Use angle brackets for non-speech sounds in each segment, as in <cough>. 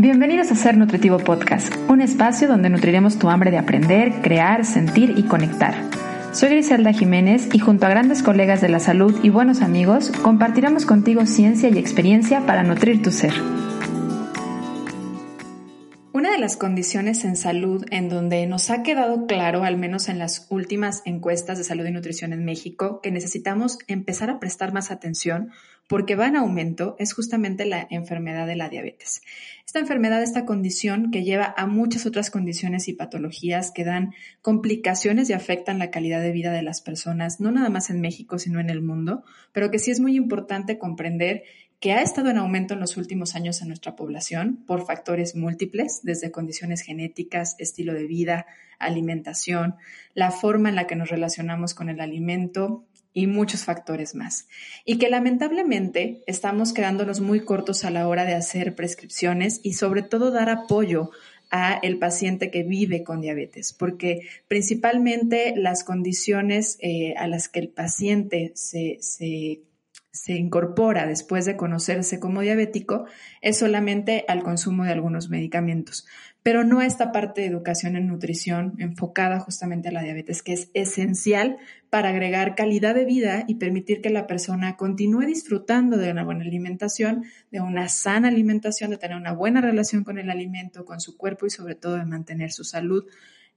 Bienvenidos a Ser Nutritivo Podcast, un espacio donde nutriremos tu hambre de aprender, crear, sentir y conectar. Soy Griselda Jiménez y junto a grandes colegas de la salud y buenos amigos, compartiremos contigo ciencia y experiencia para nutrir tu ser. Una de las condiciones en salud en donde nos ha quedado claro, al menos en las últimas encuestas de salud y nutrición en México, que necesitamos empezar a prestar más atención porque va en aumento es justamente la enfermedad de la diabetes. Esta enfermedad, esta condición que lleva a muchas otras condiciones y patologías que dan complicaciones y afectan la calidad de vida de las personas, no nada más en México, sino en el mundo, pero que sí es muy importante comprender que ha estado en aumento en los últimos años en nuestra población por factores múltiples, desde condiciones genéticas, estilo de vida, alimentación, la forma en la que nos relacionamos con el alimento y muchos factores más. Y que lamentablemente estamos quedándonos muy cortos a la hora de hacer prescripciones y sobre todo dar apoyo a el paciente que vive con diabetes, porque principalmente las condiciones eh, a las que el paciente se, se se incorpora después de conocerse como diabético es solamente al consumo de algunos medicamentos, pero no esta parte de educación en nutrición enfocada justamente a la diabetes, que es esencial para agregar calidad de vida y permitir que la persona continúe disfrutando de una buena alimentación, de una sana alimentación, de tener una buena relación con el alimento, con su cuerpo y sobre todo de mantener su salud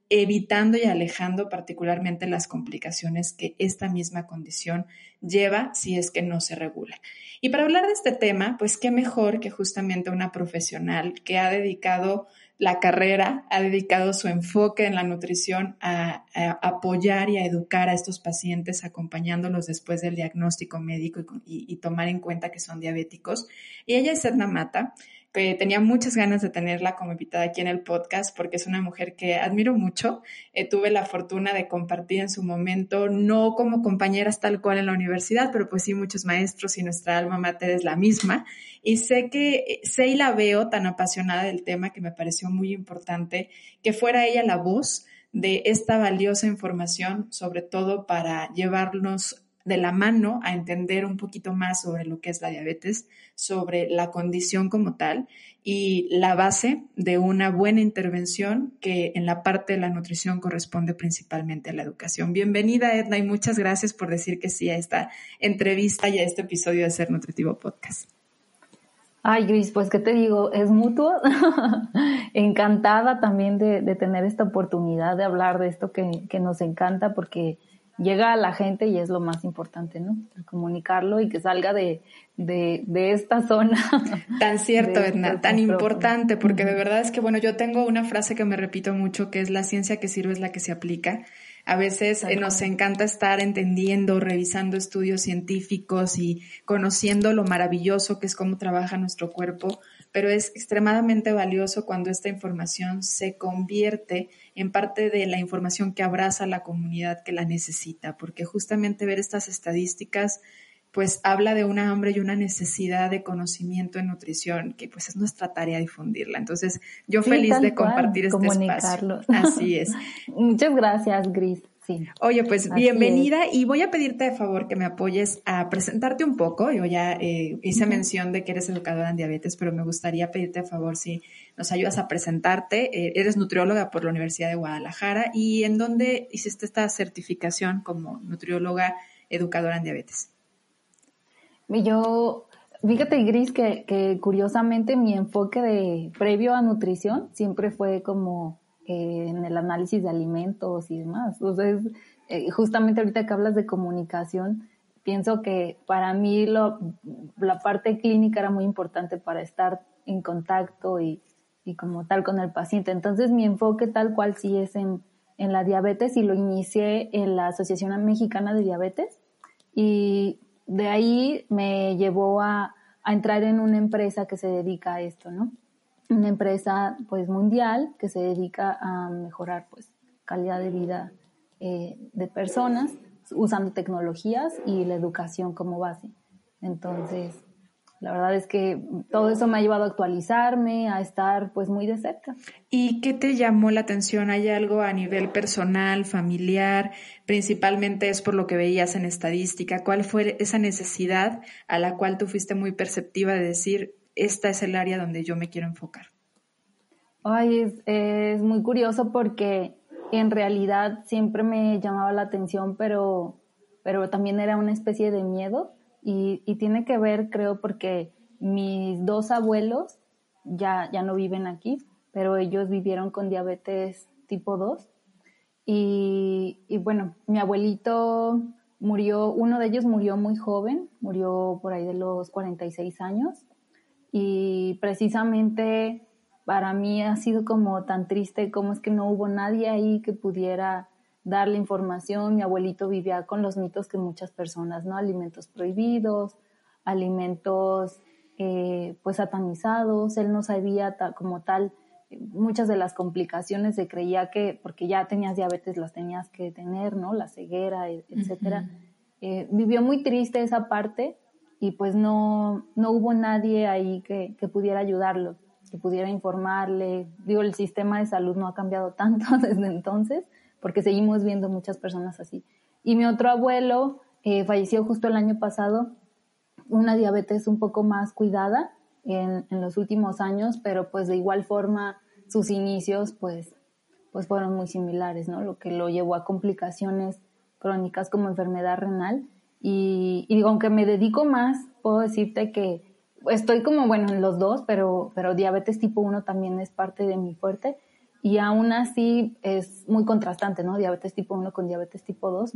evitando y alejando particularmente las complicaciones que esta misma condición lleva si es que no se regula. Y para hablar de este tema, pues qué mejor que justamente una profesional que ha dedicado la carrera, ha dedicado su enfoque en la nutrición a, apoyar y a educar a estos pacientes, acompañándolos después del diagnóstico médico y, y tomar en cuenta que son diabéticos. Y ella es Edna Mata tenía muchas ganas de tenerla como invitada aquí en el podcast porque es una mujer que admiro mucho. Eh, tuve la fortuna de compartir en su momento, no como compañeras tal cual en la universidad, pero pues sí muchos maestros y nuestra alma mater es la misma. Y sé que, sé y la veo tan apasionada del tema que me pareció muy importante que fuera ella la voz de esta valiosa información, sobre todo para llevarnos de la mano a entender un poquito más sobre lo que es la diabetes, sobre la condición como tal y la base de una buena intervención que en la parte de la nutrición corresponde principalmente a la educación. Bienvenida Edna y muchas gracias por decir que sí a esta entrevista y a este episodio de Ser Nutritivo Podcast. Ay, Gris, pues qué te digo, es mutuo. <laughs> Encantada también de, tener esta oportunidad de hablar de esto que nos encanta porque llega a la gente y es lo más importante, ¿no? Comunicarlo y que salga de, de, de esta zona. <laughs> Tan cierto, Edna, tan importante, porque de verdad es que, bueno, yo tengo una frase que me repito mucho, que es la ciencia que sirve es la que se aplica. A veces eh, nos encanta estar entendiendo, revisando estudios científicos y conociendo lo maravilloso que es cómo trabaja nuestro cuerpo, pero es extremadamente valioso cuando esta información se convierte en parte de la información que abraza a la comunidad que la necesita, porque justamente ver estas estadísticas pues habla de una hambre y una necesidad de conocimiento en nutrición, que pues es nuestra tarea difundirla. Entonces, yo feliz de compartir este espacio. Así es. <laughs> Muchas gracias, Gris. Oye, pues bienvenida y voy a pedirte de favor que me apoyes a presentarte un poco. Yo ya eh, hice mención de que eres educadora en diabetes, pero me gustaría pedirte a favor si nos ayudas a presentarte. Eh, eres nutrióloga por la Universidad de Guadalajara y en dónde hiciste esta certificación como nutrióloga educadora en diabetes. Yo Fíjate, Gris, que, que, curiosamente mi enfoque de previo a nutrición siempre fue como en el análisis de alimentos y demás. Entonces, eh, justamente ahorita que hablas de comunicación, pienso que para mí lo, la parte clínica era muy importante para estar en contacto y, y, como tal con el paciente. Entonces mi enfoque tal cual sí es en, en la diabetes y lo inicié en la Asociación Mexicana de Diabetes y de ahí me llevó a, a entrar en una empresa que se dedica a esto, ¿no? Una empresa pues mundial que se dedica a mejorar pues calidad de vida eh, de personas usando tecnologías y la educación como base. Entonces, la verdad es que todo eso me ha llevado a actualizarme, a estar pues muy de cerca. ¿Y qué te llamó la atención? ¿Hay algo a nivel personal, familiar? Principalmente es por lo que veías en estadística. ¿Cuál fue esa necesidad a la cual tú fuiste muy perceptiva de decir, esta es el área donde yo me quiero enfocar? Ay, es, muy curioso porque en realidad siempre me llamaba la atención, pero, pero también era una especie de miedo y, tiene que ver, creo, porque mis dos abuelos ya, ya no viven aquí, pero ellos vivieron con diabetes tipo 2 y, y bueno, mi abuelito murió, uno de ellos murió muy joven, murió por ahí de los 46 años y precisamente para mí ha sido como tan triste como es que no hubo nadie ahí que pudiera darle información. Mi abuelito vivía con los mitos que muchas personas, ¿no? Alimentos prohibidos, alimentos eh, pues satanizados. Él no sabía como tal muchas de las complicaciones se creía que porque ya tenías diabetes las tenías que tener, ¿no? La ceguera, e, etcétera. Eh, vivió muy triste esa parte y pues no, no hubo nadie ahí que, que pudiera ayudarlo que pudiera informarle. Digo, el sistema de salud no ha cambiado <laughs> tanto desde entonces, porque seguimos viendo muchas personas así. Y mi otro abuelo eh, falleció justo el año pasado, una diabetes un poco más cuidada en, en, los últimos años, pero pues de igual forma sus inicios pues, pues fueron muy similares, ¿no? Lo que lo llevó a complicaciones crónicas como enfermedad renal. Y, y digo, aunque me dedico más, puedo decirte que estoy como, bueno, en los dos, pero, pero diabetes tipo 1 también es parte de mi fuerte. Y aún así es muy contrastante, ¿no? Diabetes tipo 1 con diabetes tipo 2,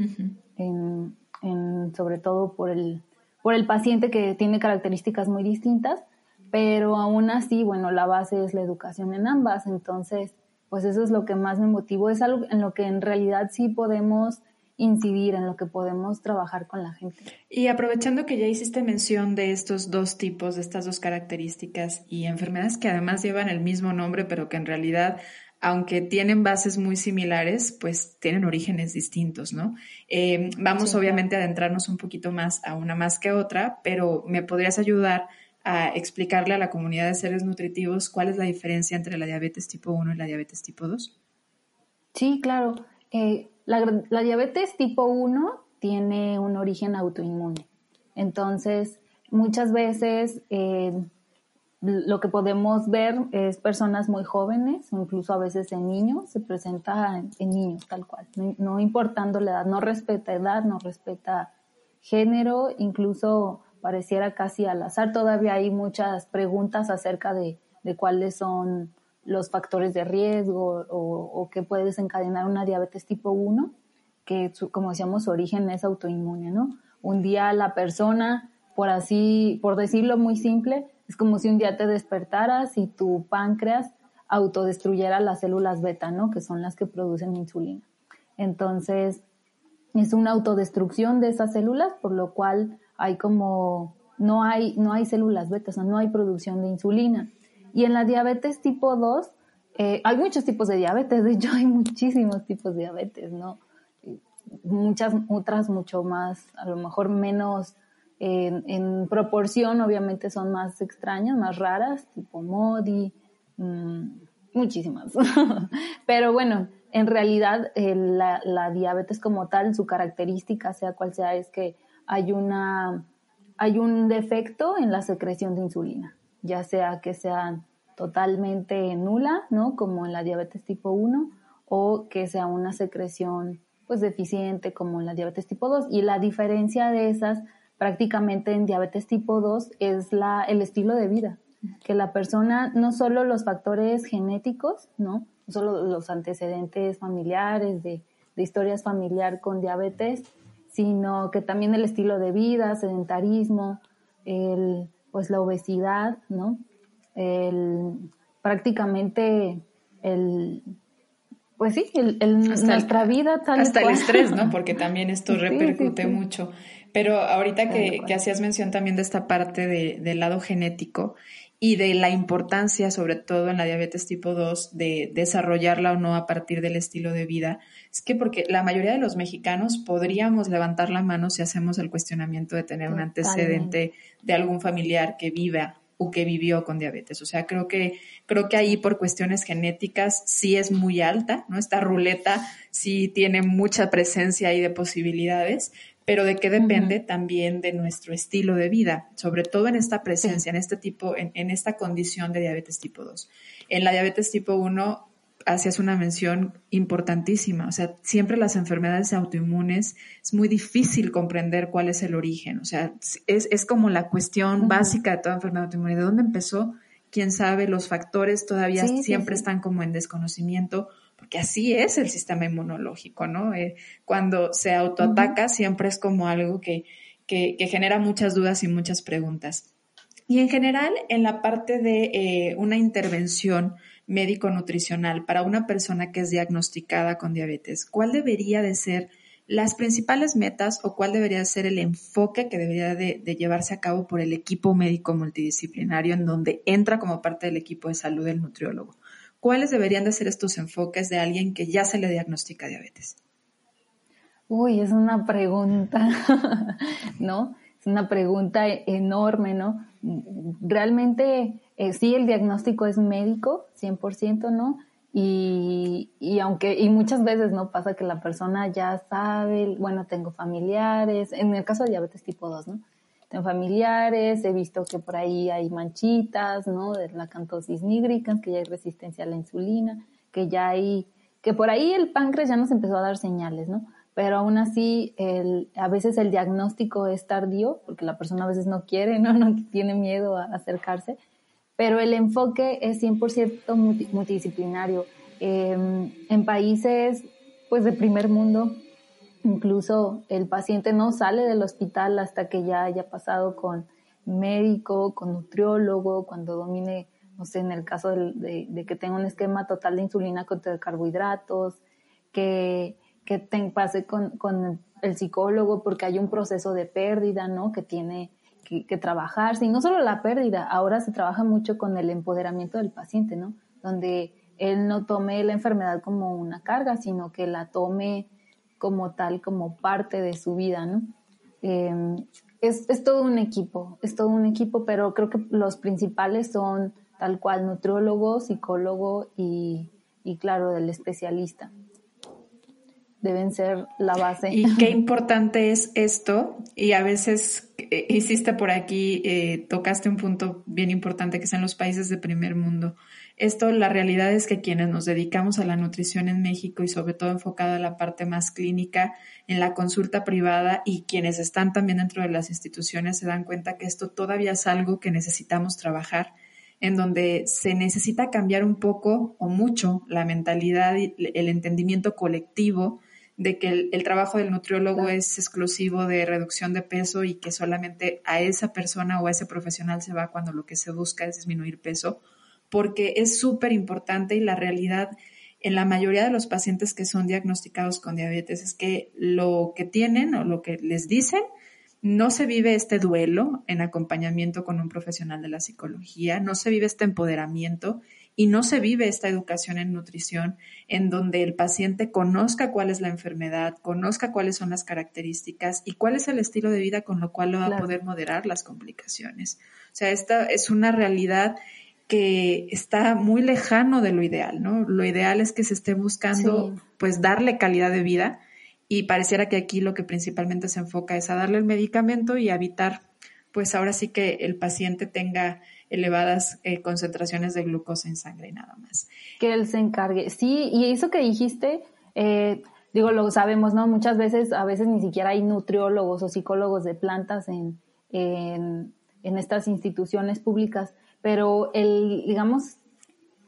en, en, sobre todo por el, por el paciente que tiene características muy distintas, pero aún así, bueno, la base es la educación en ambas. Entonces, pues eso es lo que más me motivó. Es algo en lo que en realidad sí podemos incidir en lo que podemos trabajar con la gente. Y aprovechando que ya hiciste mención de estos dos tipos, de estas dos características y enfermedades que además llevan el mismo nombre, pero que en realidad, aunque tienen bases muy similares, pues tienen orígenes distintos, ¿no? Eh, vamos obviamente a adentrarnos un poquito más a una más que otra, pero ¿me podrías ayudar a explicarle a la comunidad de seres nutritivos cuál es la diferencia entre la diabetes tipo 1 y la diabetes tipo 2? Sí, claro. Eh, la, diabetes tipo 1 tiene un origen autoinmune. Entonces, muchas veces eh, lo que podemos ver es personas muy jóvenes, incluso a veces en niños, se presenta en, niños tal cual, no, importando la edad, no respeta edad, no respeta género, incluso pareciera casi al azar. Todavía hay muchas preguntas acerca de, de cuáles son los factores de riesgo o, que puede desencadenar una diabetes tipo 1, que como decíamos su origen es autoinmune, ¿no? Un día la persona, por así, por decirlo muy simple, es como si un día te despertaras y tu páncreas autodestruyera las células beta, ¿no? Que son las que producen insulina. Entonces, es una autodestrucción de esas células, por lo cual hay como, no hay, no hay células beta, o sea, no hay producción de insulina. Y en la diabetes tipo 2, eh, hay muchos tipos de diabetes, de hecho <laughs> hay muchísimos tipos de diabetes, ¿no? Muchas otras mucho más, a lo mejor menos en proporción, obviamente son más extrañas, más raras, tipo MODI, mm, muchísimas. <laughs> Pero bueno, en realidad la, la, diabetes como tal, su característica, sea cual sea, es que hay una, hay un defecto en la secreción de insulina ya sea que sea totalmente nula, ¿no? Como en la diabetes tipo 1, o que sea una secreción pues deficiente como en la diabetes tipo 2. Y la diferencia de esas prácticamente en diabetes tipo 2 es la, el estilo de vida, que la persona, no solo los factores genéticos, ¿no? No solo los antecedentes familiares de, de historias familiar con diabetes, sino que también el estilo de vida, sedentarismo, el, pues la obesidad, ¿no? El, prácticamente el, pues sí, el, nuestra vida tal Hasta el estrés, ¿no? <laughs> Porque también esto repercute mucho. Pero ahorita que, que, hacías mención también de esta parte de, del lado genético y de la importancia, sobre todo en la diabetes tipo 2, de desarrollarla o no a partir del estilo de vida, es que porque la mayoría de los mexicanos podríamos levantar la mano si hacemos el cuestionamiento de tener un antecedente de algún familiar que viva o que vivió con diabetes. O sea, creo que, creo que ahí por cuestiones genéticas sí es muy alta, ¿no? Esta ruleta sí tiene mucha presencia ahí de posibilidades, pero de qué depende también de nuestro estilo de vida, sobre todo en esta presencia, en este tipo, en, en, esta condición de diabetes tipo 2. En la diabetes tipo 1 hacías una mención importantísima, o sea, siempre las enfermedades autoinmunes es muy difícil comprender cuál es el origen, o sea, es, es como la cuestión básica de toda enfermedad autoinmune, ¿de dónde empezó? quién sabe, los factores todavía siempre están como en desconocimiento, porque así es el sistema inmunológico, ¿no? Eh, cuando se autoataca siempre es como algo que, que, genera muchas dudas y muchas preguntas. Y en general, en la parte de eh, una intervención médico-nutricional para una persona que es diagnosticada con diabetes, ¿cuál debería de ser las principales metas o cuál debería ser el enfoque que debería de, llevarse a cabo por el equipo médico multidisciplinario en donde entra como parte del equipo de salud el nutriólogo. ¿Cuáles deberían de ser estos enfoques de alguien que ya se le diagnostica diabetes? Uy, es una pregunta, <laughs> ¿no? Es una pregunta enorme, ¿no? Realmente eh, sí, el diagnóstico es médico, 100%, ¿no? Y, y, aunque, y muchas veces no pasa que la persona ya sabe, bueno, tengo familiares, en el caso de diabetes tipo 2, ¿no? Familiares, he visto que por ahí hay manchitas, ¿no? De la cantosis nigricans, que ya hay resistencia a la insulina, que ya hay, que por ahí el páncreas ya nos empezó a dar señales, ¿no? Pero aún así, el, a veces el diagnóstico es tardío, porque la persona a veces no quiere, ¿no? <laughs> No tiene miedo a acercarse pero el enfoque es 100% multidisciplinario. Em, en países pues de primer mundo, incluso el paciente no sale del hospital hasta que ya haya pasado con médico, con nutriólogo, cuando domine, no sé, en el caso de, que tenga un esquema total de insulina contra carbohidratos, que, que pase con, con el psicólogo porque hay un proceso de pérdida, ¿no? Que tiene que, trabajarse. Y no solo la pérdida, ahora se trabaja mucho con el empoderamiento del paciente, ¿no? Donde él no tome la enfermedad como una carga, sino que la tome como tal, como parte de su vida, ¿no? Em, es, es, todo un equipo, es todo un equipo, pero creo que los principales son tal cual nutriólogo, psicólogo y, y claro, el especialista deben ser la base. Y qué <laughs> importante es esto, y a veces eh, hiciste por aquí, eh, tocaste un punto bien importante que son los países de primer mundo. Esto, la realidad es que quienes nos dedicamos a la nutrición en México y sobre todo enfocado a la parte más clínica, en la consulta privada y quienes están también dentro de las instituciones se dan cuenta que esto todavía es algo que necesitamos trabajar en donde se necesita cambiar un poco o mucho la mentalidad y el entendimiento colectivo de que el, trabajo del nutriólogo es exclusivo de reducción de peso y que solamente a esa persona o a ese profesional se va cuando lo que se busca es disminuir peso, porque es súper importante y la realidad en la mayoría de los pacientes que son diagnosticados con diabetes es que lo que tienen o lo que les dicen no se vive este duelo en acompañamiento con un profesional de la psicología, no se vive este empoderamiento y no se vive esta educación en nutrición en donde el paciente conozca cuál es la enfermedad, conozca cuáles son las características y cuál es el estilo de vida con lo cual lo va a poder moderar las complicaciones. O sea, esta es una realidad que está muy lejano de lo ideal, ¿no? Lo ideal es que se esté buscando, pues, darle calidad de vida y pareciera que aquí lo que principalmente se enfoca es a darle el medicamento y evitar, pues, ahora sí que el paciente tenga elevadas eh, concentraciones de glucosa en sangre y nada más. Que él se encargue. Sí, y eso que dijiste, eh, digo, lo sabemos, ¿no? Muchas veces, a veces ni siquiera hay nutriólogos o psicólogos de plantas en, en, en estas instituciones públicas, pero el, digamos,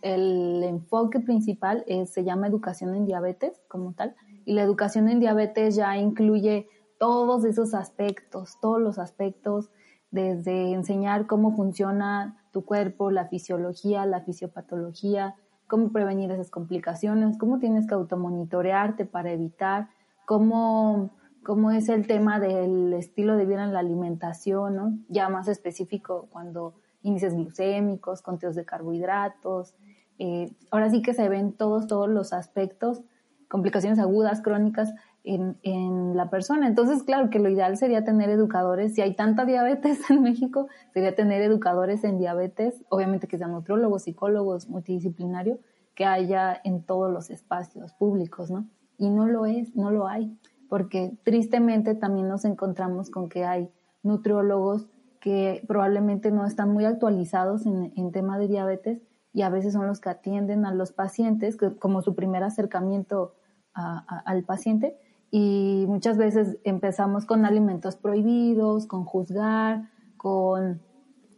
el enfoque principal se llama educación en diabetes como tal, y la educación en diabetes ya incluye todos esos aspectos, todos los aspectos desde enseñar cómo funciona tu cuerpo, la fisiología, la fisiopatología, cómo prevenir esas complicaciones, cómo tienes que automonitorearte para evitar, cómo, cómo es el tema del estilo de vida en la alimentación, ¿no? ya más específico cuando índices glucémicos, conteos de carbohidratos. Eh, ahora sí que se ven todos, todos los aspectos, complicaciones agudas, crónicas, en, la persona. Entonces, claro que lo ideal sería tener educadores, si hay tanta diabetes <laughs> en México, sería tener educadores en diabetes, obviamente que sean nutriólogos, psicólogos, multidisciplinario, que haya en todos los espacios públicos, ¿no? Y no lo es, no lo hay. porque tristemente también nos encontramos con que hay nutriólogos que probablemente no están muy actualizados en, en tema de diabetes y a veces son los que atienden a los pacientes como su primer acercamiento al paciente y muchas veces empezamos con alimentos prohibidos, con juzgar, con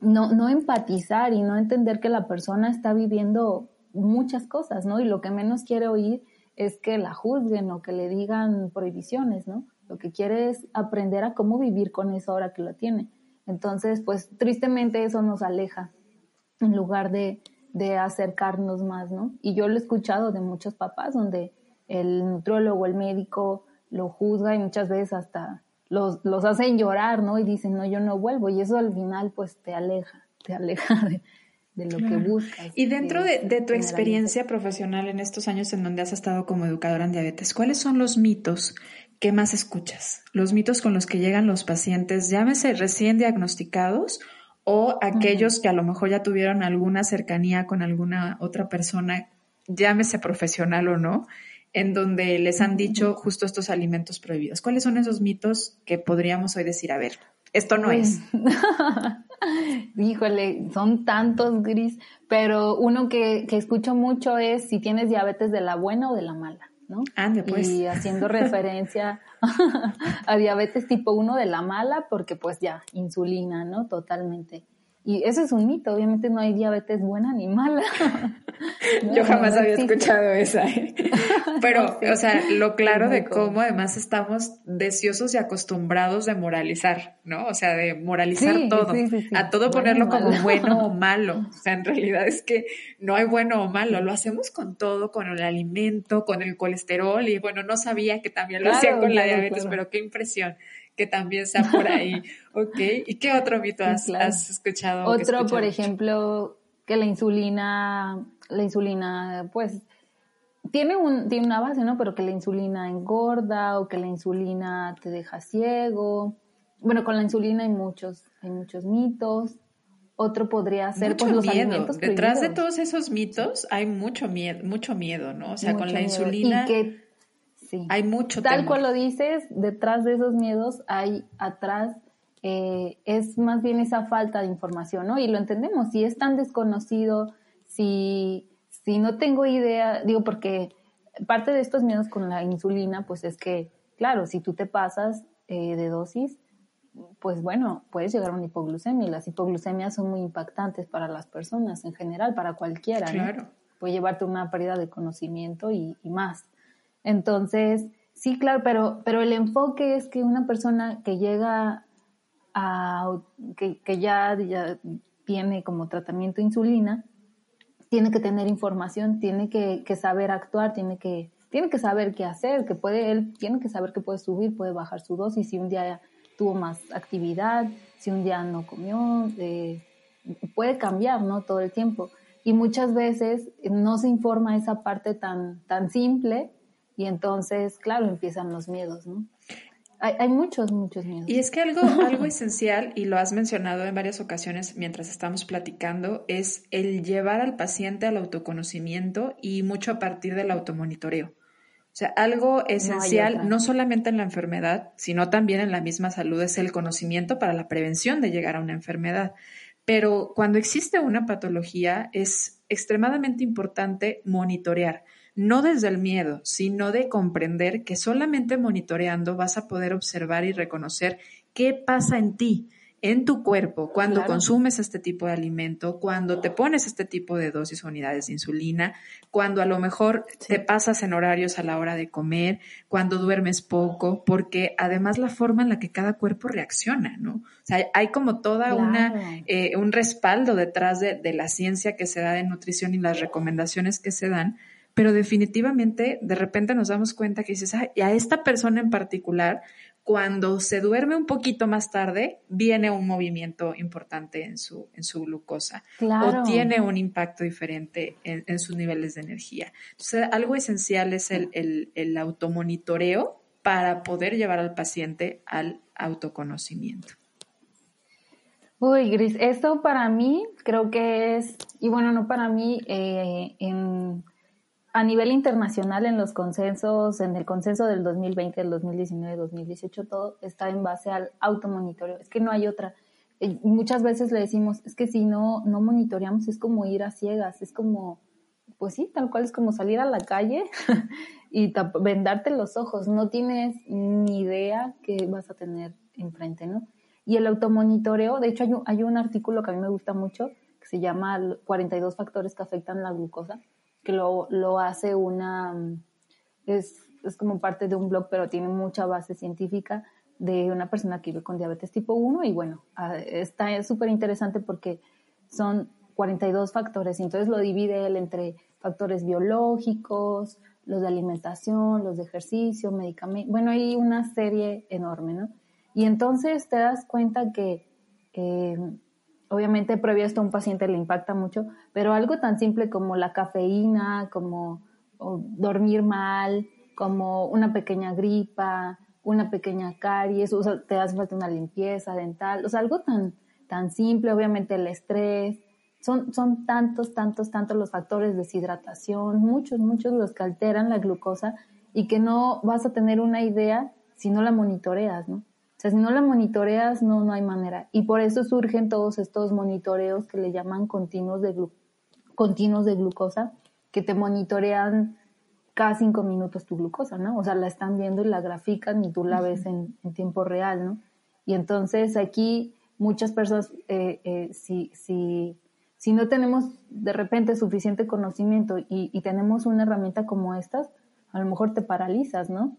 no, no empatizar y no entender que la persona está viviendo muchas cosas, ¿no? Y lo que menos quiere oír es que la juzguen o que le digan prohibiciones, ¿no? Lo que quiere es aprender a cómo vivir con eso ahora que lo tiene. Entonces, pues tristemente eso nos aleja en lugar de, de acercarnos más, ¿no? Y yo lo he escuchado de muchos papás donde el nutriólogo, el médico lo juzga y muchas veces hasta los, los hacen llorar, ¿no? Y dicen, no, yo no vuelvo. Y eso al final pues te aleja, te aleja de, de lo que buscas. Y dentro de, de, tu experiencia profesional en estos años en donde has estado como educadora en diabetes, ¿cuáles son los mitos que más escuchas? Los mitos con los que llegan los pacientes, llámese recién diagnosticados o aquellos que a lo mejor ya tuvieron alguna cercanía con alguna otra persona, llámese profesional o no, en donde les han dicho justo estos alimentos prohibidos. ¿Cuáles son esos mitos que podríamos hoy decir, a ver, esto no es? <laughs> Híjole, son tantos gris, pero uno que, que, escucho mucho es si tienes diabetes de la buena o de la mala, ¿no? Ande, pues. Y haciendo <laughs> referencia <laughs> a diabetes tipo 1 de la mala, porque pues ya, insulina, ¿no? Totalmente. Y eso es un mito, obviamente no hay diabetes buena ni mala. <laughs> Yo jamás había escuchado esa. ¿eh? <laughs> Pero, o sea, lo claro de cómo además estamos deseosos y acostumbrados de moralizar, ¿no? O sea, de moralizar todo, a todo ponerlo como bueno o malo. <laughs> O sea, en realidad es que no hay bueno o malo, lo hacemos con todo, con el alimento, con el colesterol y bueno, no sabía que también lo hacían con la diabetes, pero qué impresión que también sea por ahí. <laughs> ok, ¿y qué otro mito has, escuchado? Otro, por ejemplo, que la insulina, la insulina, pues, tiene, un, tiene una base, ¿no? Pero que la insulina engorda o que la insulina te deja ciego. Bueno, con la insulina hay muchos, hay muchos mitos. Otro podría ser pues, los alimentos Detrás de todos esos mitos hay mucho miedo, mucho miedo, ¿no? O sea, con la insulina. Y hay mucho Tal cual lo dices, detrás de esos miedos hay atrás, eh, es más bien esa falta de información, ¿no? Y lo entendemos, si es tan desconocido, si, si no tengo idea, digo, porque parte de estos miedos con la insulina, pues es que, claro, si tú te pasas eh, de dosis, pues bueno, puedes llegar a una hipoglucemia y las hipoglucemias son muy impactantes para las personas en general, para cualquiera. Claro. Puede llevarte una pérdida de conocimiento y más. Entonces, sí, claro, pero, pero el enfoque es que una persona que llega a, que, ya, tiene como tratamiento insulina, tiene que tener información, tiene que, saber actuar, tiene que, tiene que saber qué hacer, que puede, él tiene que saber que puede subir, puede bajar su dosis, si un día tuvo más actividad, si un día no comió, eh, puede cambiar, ¿no? Todo el tiempo. Y muchas veces no se informa esa parte tan, tan simple y entonces, claro, empiezan los miedos, ¿no? Hay, muchos, muchos miedos. Y es que algo, <laughs> algo esencial, y lo has mencionado en varias ocasiones mientras estamos platicando, es el llevar al paciente al autoconocimiento y mucho a partir del automonitoreo. O sea, algo esencial, no, solamente en la enfermedad, sino también en la misma salud, es el conocimiento para la prevención de llegar a una enfermedad. Pero cuando existe una patología, es extremadamente importante monitorear no desde el miedo, sino de comprender que solamente monitoreando vas a poder observar y reconocer qué pasa en ti, en tu cuerpo, cuando consumes este tipo de alimento, cuando te pones este tipo de dosis o unidades de insulina, cuando a lo mejor te pasas en horarios a la hora de comer, cuando duermes poco, porque además la forma en la que cada cuerpo reacciona, ¿no? O sea, hay como toda una, eh, un respaldo detrás de, de la ciencia que se da de nutrición y las recomendaciones que se dan pero definitivamente de repente nos damos cuenta que dices, y a esta persona en particular, cuando se duerme un poquito más tarde, viene un movimiento importante en su, en su glucosa o tiene un impacto diferente en, sus niveles de energía. Entonces, algo esencial es el, el, el automonitoreo para poder llevar al paciente al autoconocimiento. Uy, Gris, esto para mí creo que es, y bueno, no para mí, eh, en a nivel internacional en los consensos, en el consenso del 2020, del 2019, 2018, todo está en base al automonitoreo. Es que no hay otra. Eh, muchas veces le decimos, es que si no, no monitoreamos es como ir a ciegas, es como, pues sí, tal cual es como salir a la calle <laughs> y vendarte los ojos. No tienes ni idea qué vas a tener enfrente, ¿no? Y el automonitoreo, de hecho hay un, hay un artículo que a mí me gusta mucho, que se llama 42 factores que afectan la glucosa que lo, lo hace una, es, es, como parte de un blog, pero tiene mucha base científica de una persona que vive con diabetes tipo 1 y bueno, ah, está súper interesante porque son 42 factores entonces lo divide él entre factores biológicos, los de alimentación, los de ejercicio, medicamentos, bueno, hay una serie enorme, ¿no? Y entonces te das cuenta que eh, obviamente previo a esto a un paciente le impacta mucho, pero algo tan simple como la cafeína, como dormir mal, como una pequeña gripa, una pequeña caries, o te hace falta una limpieza dental, o sea, algo tan, tan simple, obviamente el estrés, son, son tantos, tantos, tantos los factores, de deshidratación, muchos, muchos los que alteran la glucosa y que no vas a tener una idea si no la monitoreas, ¿no? O sea, si no la monitoreas, no, no hay manera. Y por eso surgen todos estos monitoreos que le llaman continuos de, continuos de glucosa, que te monitorean cada cinco minutos tu glucosa, ¿no? O sea, la están viendo y la grafican y tú la ves en, tiempo real, ¿no? Y entonces aquí muchas personas, eh, eh, si, si, si no tenemos de repente suficiente conocimiento y, y tenemos una herramienta como estas, a lo mejor te paralizas, ¿no?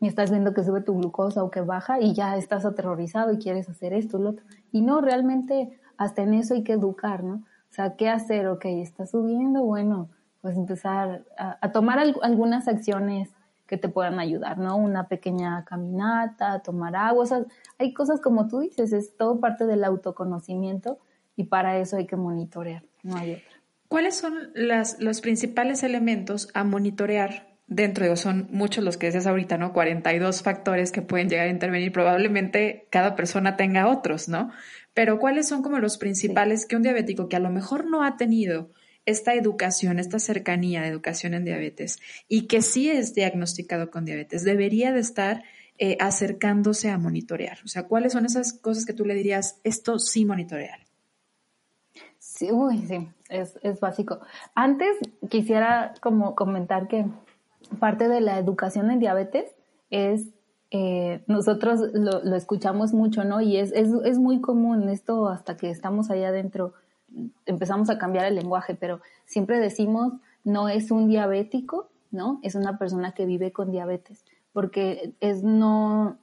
Y estás viendo que sube tu glucosa o que baja y ya estás aterrorizado y quieres hacer esto, lo otro. Y no, realmente hasta en eso hay que educar, ¿no? O sea, ¿qué hacer? Ok, está subiendo, bueno, pues empezar a, tomar algunas acciones que te puedan ayudar, ¿no? Una pequeña caminata, tomar agua, o sea, hay cosas como tú dices, es todo parte del autoconocimiento y para eso hay que monitorear, no hay otra. ¿Cuáles son las, los principales elementos a monitorear dentro, de son muchos los que decías ahorita, ¿no? 42 factores que pueden llegar a intervenir. Probablemente cada persona tenga otros, ¿no? Pero ¿cuáles son como los principales que un diabético que a lo mejor no ha tenido esta educación, esta cercanía de educación en diabetes y que sí es diagnosticado con diabetes, debería de estar eh, acercándose a monitorear? O sea, ¿cuáles son esas cosas que tú le dirías, esto sí monitorear? Sí, uy, sí, es, es básico. Antes quisiera como comentar que parte de la educación en diabetes es, eh, nosotros lo, escuchamos mucho, ¿no? Y es, es, es, muy común esto hasta que estamos allá adentro, empezamos a cambiar el lenguaje, pero siempre decimos, no es un diabético, ¿no? Es una persona que vive con diabetes, porque es no,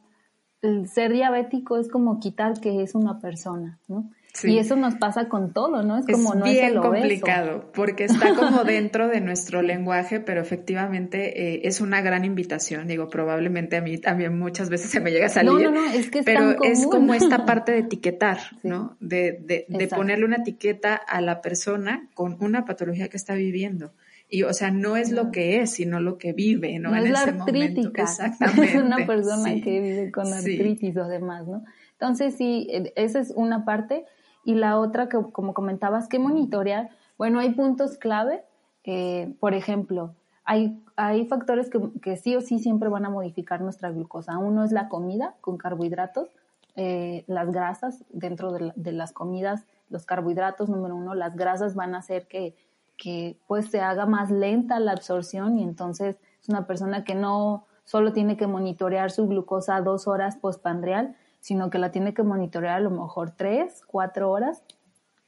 ser diabético es como quitar que es una persona, ¿no? Y eso nos pasa con todo, ¿no? Es como no bien es complicado porque está como dentro de nuestro lenguaje, pero efectivamente eh, es una gran invitación. Digo, probablemente a mí también muchas veces se me llega a salir. No, no, no, es que es Pero es como esta parte de etiquetar, <laughs> ¿no? De, de, de ponerle una etiqueta a la persona con una patología que está viviendo. Y, o sea, no es lo que es, sino lo que vive, ¿no? No es la artrítica. Exactamente. <laughs> Es una persona que vive con artritis o demás, ¿no? Entonces, sí, esa es una parte. Y la otra, que como comentabas, que monitorear, bueno, hay puntos clave, eh, por ejemplo, hay, hay factores que, que, sí o sí siempre van a modificar nuestra glucosa. Uno es la comida con carbohidratos, eh, las grasas dentro de, de, las comidas, los carbohidratos, número uno, las grasas van a hacer que, que pues se haga más lenta la absorción y entonces es una persona que no solo tiene que monitorear su glucosa dos horas postpandreal, sino que la tiene que monitorear a lo mejor tres, cuatro horas.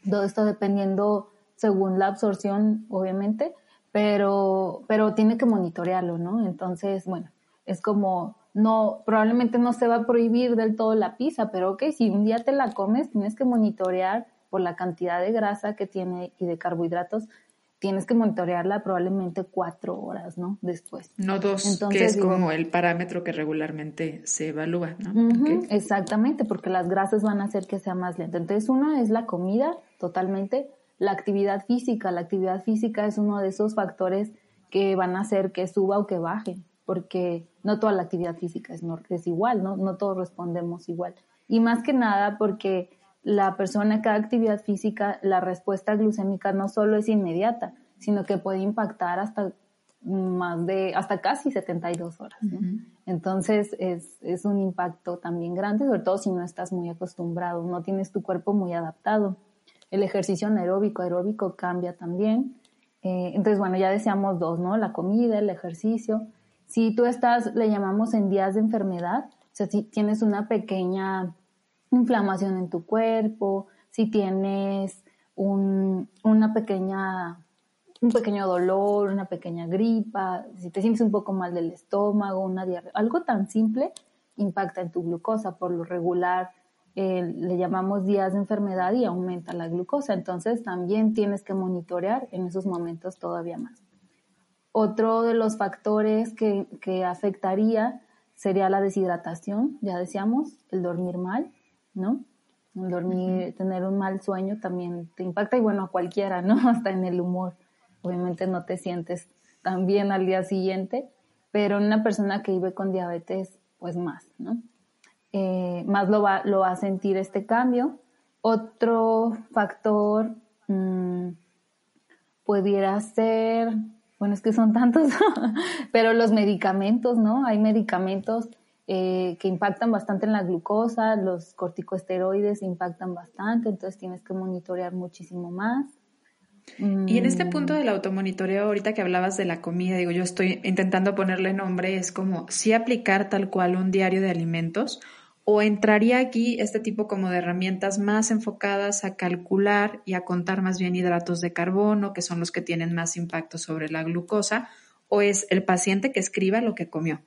Todo esto dependiendo según la absorción, obviamente, pero, pero tiene que monitorearlo, ¿no? Entonces, bueno, es como, no, probablemente no se va a prohibir del todo la pizza, pero ok, si un día te la comes, tienes que monitorear por la cantidad de grasa que tiene y de carbohidratos tienes que monitorearla probablemente cuatro horas, ¿no? Después. No dos, que es como el parámetro que regularmente se evalúa, ¿no? Exactamente, porque las grasas van a hacer que sea más lento. Entonces, una es la comida, totalmente. La actividad física, la actividad física es uno de esos factores que van a hacer que suba o que baje, porque no toda la actividad física es, es igual, ¿no? No todos respondemos igual. Y más que nada porque la persona, cada actividad física, la respuesta glucémica no solo es inmediata, sino que puede impactar hasta más de hasta casi 72 horas. ¿no? Entonces es, es, un impacto también grande, sobre todo si no estás muy acostumbrado, no tienes tu cuerpo muy adaptado. El ejercicio anaeróbico, aeróbico cambia también. Eh, entonces, bueno, ya decíamos dos, ¿no? La comida, el ejercicio. Si tú estás, le llamamos en días de enfermedad, o sea, si tienes una pequeña inflamación en tu cuerpo, si tienes un, una pequeña un pequeño dolor, una pequeña gripa, si te sientes un poco mal del estómago, una diarrea, algo tan simple impacta en tu glucosa. Por lo regular eh, le llamamos días de enfermedad y aumenta la glucosa. Entonces también tienes que monitorear en esos momentos todavía más. Otro de los factores que, que afectaría sería la deshidratación, ya decíamos, el dormir mal, ¿no? Dormir, tener un mal sueño también te impacta y bueno, a cualquiera, ¿no? <laughs> Hasta en el humor obviamente no te sientes tan bien al día siguiente, pero una persona que vive con diabetes, pues más, ¿no? Eh, más lo va, lo va a sentir este cambio. Otro factor mmm, pudiera ser, bueno, es que son tantos, <laughs> pero los medicamentos, ¿no? Hay medicamentos eh, que impactan bastante en la glucosa, los corticosteroides impactan bastante, entonces tienes que monitorear muchísimo más. Y en este punto mm. del automonitoreo, ahorita que hablabas de la comida, digo, yo estoy intentando ponerle nombre, es como si aplicar tal cual un diario de alimentos o entraría aquí este tipo como de herramientas más enfocadas a calcular y a contar más bien hidratos de carbono, que son los que tienen más impacto sobre la glucosa, o es el paciente que escriba lo que comió.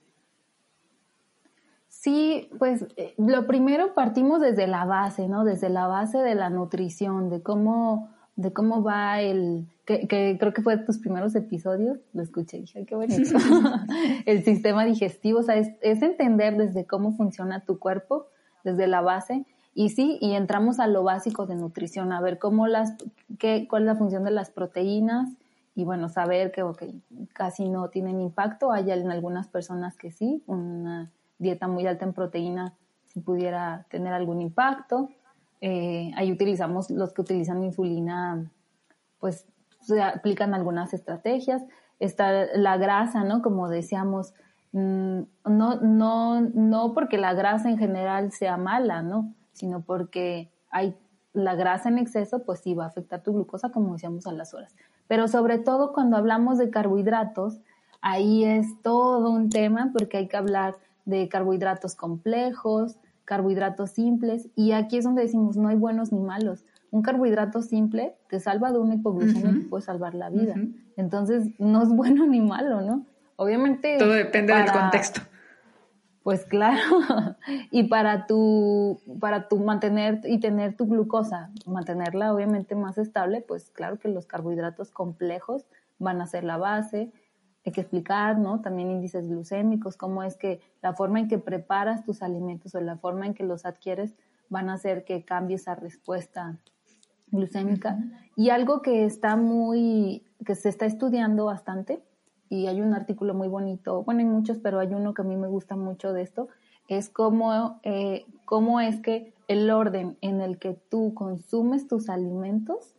Sí, pues eh, lo primero partimos desde la base, ¿no? Desde la base de la nutrición, de cómo de cómo va el, que, creo que fue de tus primeros episodios, lo escuché y dije, qué bonito, <laughs> el sistema digestivo, o sea, es, entender desde cómo funciona tu cuerpo, desde la base, y sí, y entramos a lo básico de nutrición, a ver cómo las, qué, cuál es la función de las proteínas, y bueno, saber que casi no tienen impacto, hay en algunas personas que sí, una dieta muy alta en proteína si pudiera tener algún impacto, eh, ahí utilizamos los que utilizan insulina, pues se aplican algunas estrategias. Está la grasa, ¿no? Como decíamos, mm, no, no, no porque la grasa en general sea mala, ¿no? Sino porque hay la grasa en exceso, pues sí va a afectar tu glucosa, como decíamos a las horas. Pero sobre todo cuando hablamos de carbohidratos, ahí es todo un tema porque hay que hablar de carbohidratos complejos, carbohidratos simples y aquí es donde decimos no hay buenos ni malos. Un carbohidrato simple te salva de una hipoglucemia y puede salvar la vida. Entonces no es bueno ni malo, ¿no? Obviamente. Todo depende del contexto. Pues claro. <laughs> y para tu, para tu mantener y tener tu glucosa, mantenerla obviamente más estable, pues claro que los carbohidratos complejos van a ser la base hay que explicar, ¿no? También índices glucémicos, cómo es que la forma en que preparas tus alimentos o la forma en que los adquieres van a hacer que cambie esa respuesta glucémica. Y algo que está muy, que se está estudiando bastante, y hay un artículo muy bonito, bueno, hay muchos, pero hay uno que a mí me gusta mucho de esto, es cómo, eh, cómo es que el orden en el que tú consumes tus alimentos,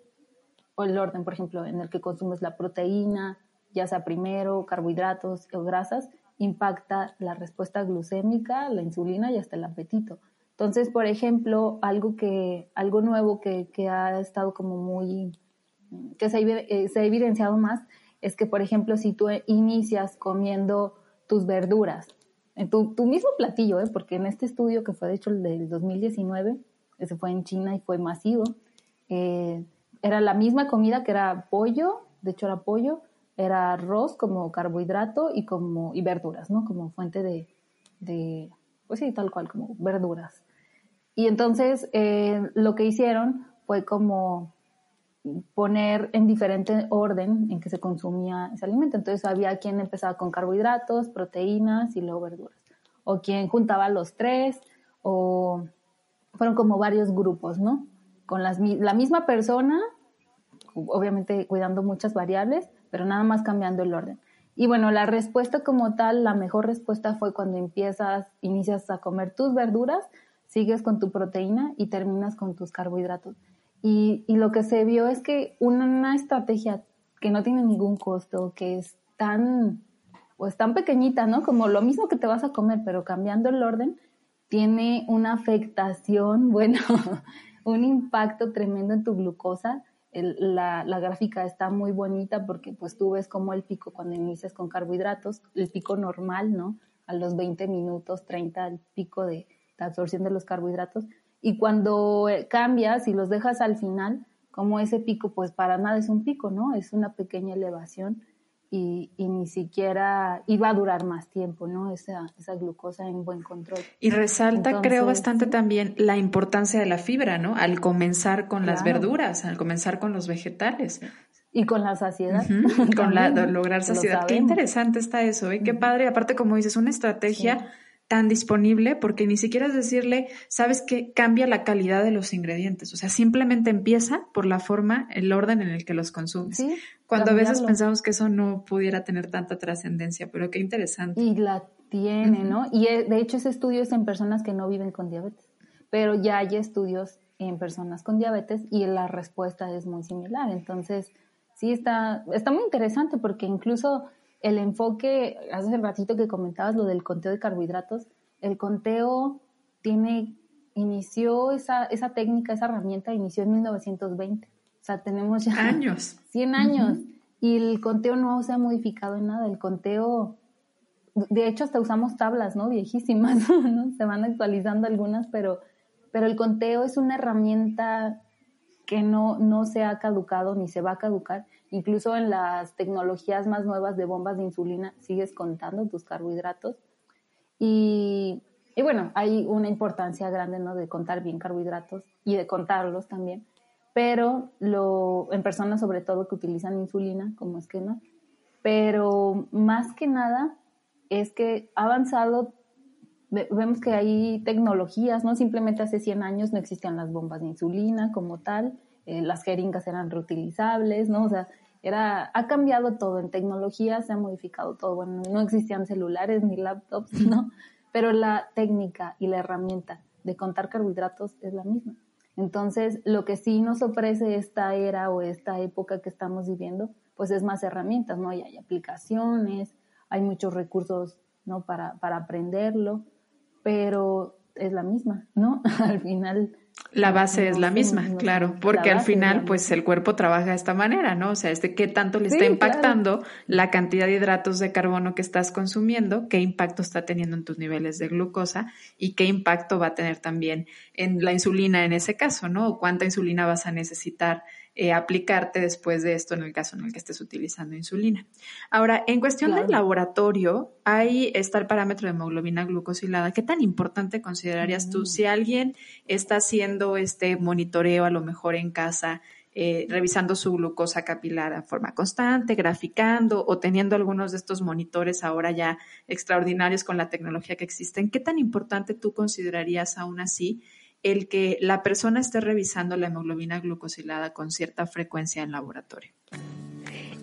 o el orden, por ejemplo, en el que consumes la proteína, ya sea primero carbohidratos o grasas, impacta la respuesta glucémica, la insulina y hasta el apetito. Entonces, por ejemplo, algo que, algo nuevo que, que ha estado como muy, que se, eh, ha evidenciado más, es que, por ejemplo, si tú inicias comiendo tus verduras, en tu, tu mismo platillo, ¿eh? porque en este estudio que fue de hecho el del 2019, ese fue en China y fue masivo, eh, era la misma comida que era pollo, de hecho era pollo, era arroz como carbohidrato y como y verduras, ¿no? Como fuente de, de pues sí, tal cual, como verduras. Y entonces eh, lo que hicieron fue como poner en diferente orden en que se consumía ese alimento. Entonces había quien empezaba con carbohidratos, proteínas y luego verduras. O quien juntaba los tres, o fueron como varios grupos, ¿no? Con las, la misma persona, obviamente cuidando muchas variables, pero nada más cambiando el orden. Y bueno, la respuesta como tal, la mejor respuesta fue cuando empiezas, inicias a comer tus verduras, sigues con tu proteína y terminas con tus carbohidratos. Y, y lo que se vio es que una, estrategia que no tiene ningún costo, que es tan, pues tan pequeñita, ¿no? Como lo mismo que te vas a comer, pero cambiando el orden, tiene una afectación, <laughs> bueno, un impacto tremendo en tu glucosa. La, la, gráfica está muy bonita porque pues tú ves como el pico cuando inicias con carbohidratos, el pico normal, ¿no? A los 20 minutos, 30, el pico de, de absorción de los carbohidratos. Y cuando eh, cambias y los dejas al final, como ese pico, pues para nada es un pico, ¿no? Es una pequeña elevación y, ni siquiera iba a durar más tiempo, ¿no? Esa, esa glucosa en buen control. Y resalta, creo, bastante también la importancia de la fibra, ¿no? Al comenzar con las verduras, al comenzar con los vegetales. Y con la saciedad. con la, lograr saciedad. Qué interesante está eso, ¿eh? Qué padre. Aparte, como dices, una estrategia tan disponible porque ni siquiera es decirle, sabes que cambia la calidad de los ingredientes, o sea, simplemente empieza por la forma, el orden en el que los consumes. Cuando a veces pensamos que eso no pudiera tener tanta trascendencia, pero qué interesante. Y la tiene, ¿no? Y eh, de hecho ese estudio es en personas que no viven con diabetes, pero ya hay estudios en personas con diabetes y la respuesta es muy similar. Entonces, sí está, está muy interesante porque incluso el enfoque, hace ratito que comentabas lo del conteo de carbohidratos, el conteo tiene, inició esa, esa técnica, esa herramienta, inició en 1920. O sea, tenemos ya años. <laughs> 100 años. Y el conteo no se ha modificado en nada. El conteo, de hecho, hasta usamos tablas, ¿no? Viejísimas, <laughs> ¿no? Se van actualizando algunas, pero, pero el conteo es una herramienta que no, no se ha caducado ni se va a caducar Incluso en las tecnologías más nuevas de bombas de insulina sigues contando tus carbohidratos. Y, bueno, hay una importancia grande ¿no? de contar bien carbohidratos y de contarlos también. Pero lo, en personas sobre todo que utilizan insulina como esquema. Pero más que nada es que ha avanzado vemos que hay tecnologías, ¿no? Simplemente hace 100 años no existían las bombas de insulina como tal, eh, las jeringas eran reutilizables, ¿no? O sea, era, ha cambiado todo en tecnología, se ha modificado todo. Bueno, no existían celulares ni laptops, <laughs> ¿no? Pero la técnica y la herramienta de contar carbohidratos es la misma. Entonces, lo que sí nos ofrece esta era o esta época que estamos viviendo, pues es más herramientas, ¿no? Y hay aplicaciones, hay muchos recursos, ¿no? Para, para aprenderlo, pero es la misma, ¿no? <laughs> Al final la base es la misma, claro, porque al final, pues el cuerpo trabaja de esta manera, ¿no? O sea, este qué tanto le está impactando la cantidad de hidratos de carbono que estás consumiendo, qué impacto está teniendo en tus niveles de glucosa y qué impacto va a tener también en la insulina en ese caso, ¿no? O cuánta insulina vas a necesitar eh, aplicarte después de esto en el caso en el que estés utilizando insulina. Ahora, en cuestión del laboratorio, ahí está el parámetro de hemoglobina glucosilada. ¿Qué tan importante considerarías tú mm. si alguien está haciendo este monitoreo a lo mejor en casa? Eh, revisando su glucosa capilar de forma constante, graficando o teniendo algunos de estos monitores ahora ya extraordinarios con la tecnología que existen, ¿qué tan importante tú considerarías aún así el que la persona esté revisando la hemoglobina glucosilada con cierta frecuencia en laboratorio.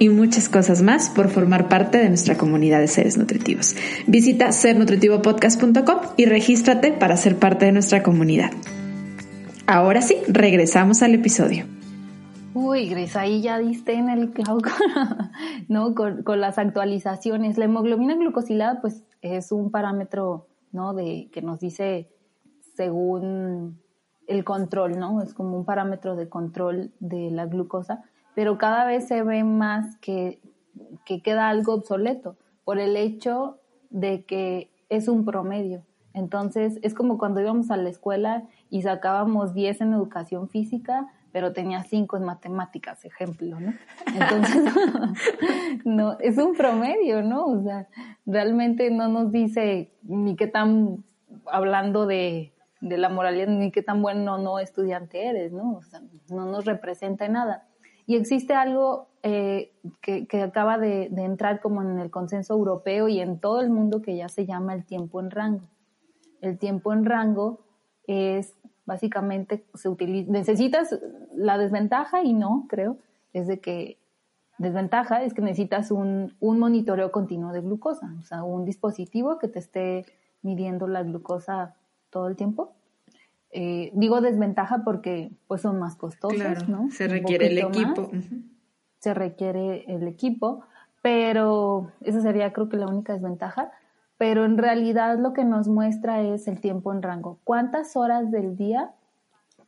y muchas cosas más por formar parte de nuestra comunidad de seres nutritivos. Visita sernutritivopodcast.com y regístrate para ser parte de nuestra comunidad. Ahora sí, regresamos al episodio. Uy, Gris, ahí ya diste en el clavo <laughs> ¿no? Con, con, las actualizaciones. La hemoglobina glucosilada, pues, es un parámetro, ¿no? De, que nos dice según el control, ¿no? Es como un parámetro de control de la glucosa pero cada vez se ve más que, que queda algo obsoleto por el hecho de que es un promedio. Entonces, es como cuando íbamos a la escuela y sacábamos 10 en educación física, pero tenía 5 en matemáticas, ejemplo, ¿no? Entonces, <laughs> no, es un promedio, ¿no? O sea, realmente no nos dice ni qué tan, hablando de, de la moralidad, ni qué tan bueno no estudiante eres, ¿no? O sea, no nos representa nada. Y existe algo eh, que, acaba de, entrar como en el consenso europeo y en todo el mundo que ya se llama el tiempo en rango. El tiempo en rango es básicamente, se utiliza, necesitas la desventaja y no, creo, es de que desventaja es que necesitas un, un monitoreo continuo de glucosa, o sea, un dispositivo que te esté midiendo la glucosa todo el tiempo. Eh, digo desventaja porque pues son más costosos, ¿no? Se requiere el equipo. Se requiere el equipo, pero esa sería creo que la única desventaja. Pero en realidad lo que nos muestra es el tiempo en rango. ¿Cuántas horas del día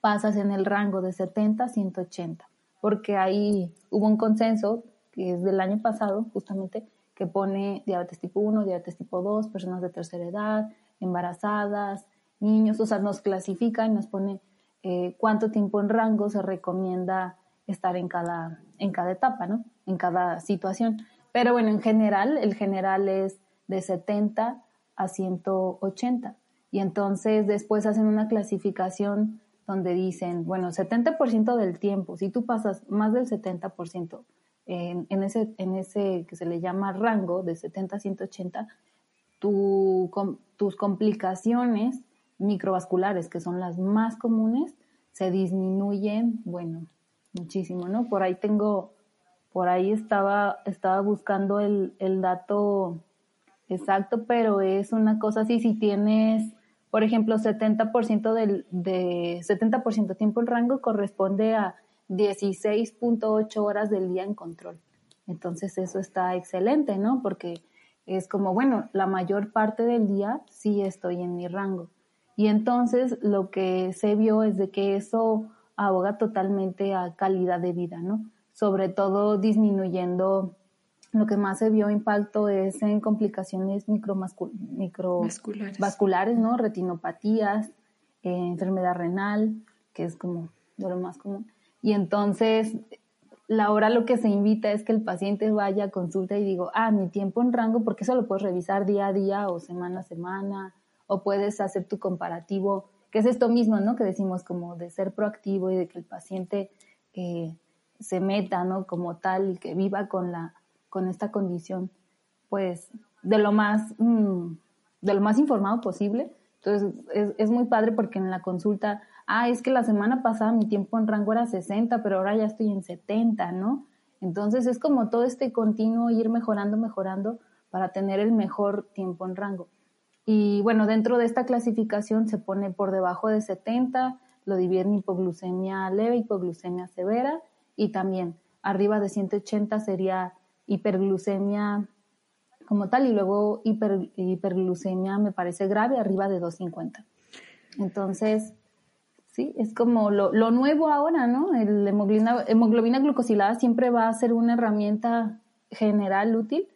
pasas en el rango de 70 a 180? Porque ahí hubo un consenso, que es del año pasado justamente, que pone diabetes tipo 1, diabetes tipo 2, personas de tercera edad, embarazadas, niños, o sea, nos clasifica y nos pone eh, cuánto tiempo en rango se recomienda estar en cada, en cada etapa, ¿no? En cada situación. Pero bueno, en general, el general es de 70 a 180. Y entonces después hacen una clasificación donde dicen, bueno, 70% del tiempo, si tú pasas más del 70% en, en, ese, en ese que se le llama rango de 70 a 180, tu, tus complicaciones microvasculares, que son las más comunes, se disminuyen, bueno, muchísimo, ¿no? Por ahí tengo, por ahí estaba, estaba buscando el, el dato exacto, pero es una cosa así, si tienes, por ejemplo, 70% del, de 70% tiempo en rango corresponde a 16.8 horas del día en control. Entonces eso está excelente, ¿no? Porque es como, bueno, la mayor parte del día sí estoy en mi rango. Y entonces lo que se vio es de que eso aboga totalmente a calidad de vida, ¿no? Sobre todo disminuyendo, lo que más se vio impacto es en complicaciones microvasculares, ¿no? Retinopatías, eh, enfermedad renal, que es como de lo más común. Y entonces, la hora lo que se invita es que el paciente vaya a consulta y digo, ah, mi tiempo en rango, porque eso lo puedes revisar día a día o semana a semana, o puedes hacer tu comparativo, que es esto mismo, ¿no? Que decimos como de ser proactivo y de que el paciente eh, se meta, ¿no? Como tal y que viva con la, con esta condición, pues de lo más, mm, de lo más informado posible. Entonces es, es muy padre porque en la consulta, ah, es que la semana pasada mi tiempo en rango era 60, pero ahora ya estoy en 70, ¿no? Entonces es como todo este continuo ir mejorando, mejorando para tener el mejor tiempo en rango. Y bueno, dentro de esta clasificación se pone por debajo de 70, lo dividen en hipoglucemia leve, hipoglucemia severa y también arriba de 180 sería hiperglucemia como tal y luego hiperglucemia me parece grave arriba de 250. Entonces, sí, es como lo, lo nuevo ahora, ¿no? El hemoglobina, hemoglobina glucosilada siempre va a ser una herramienta general útil,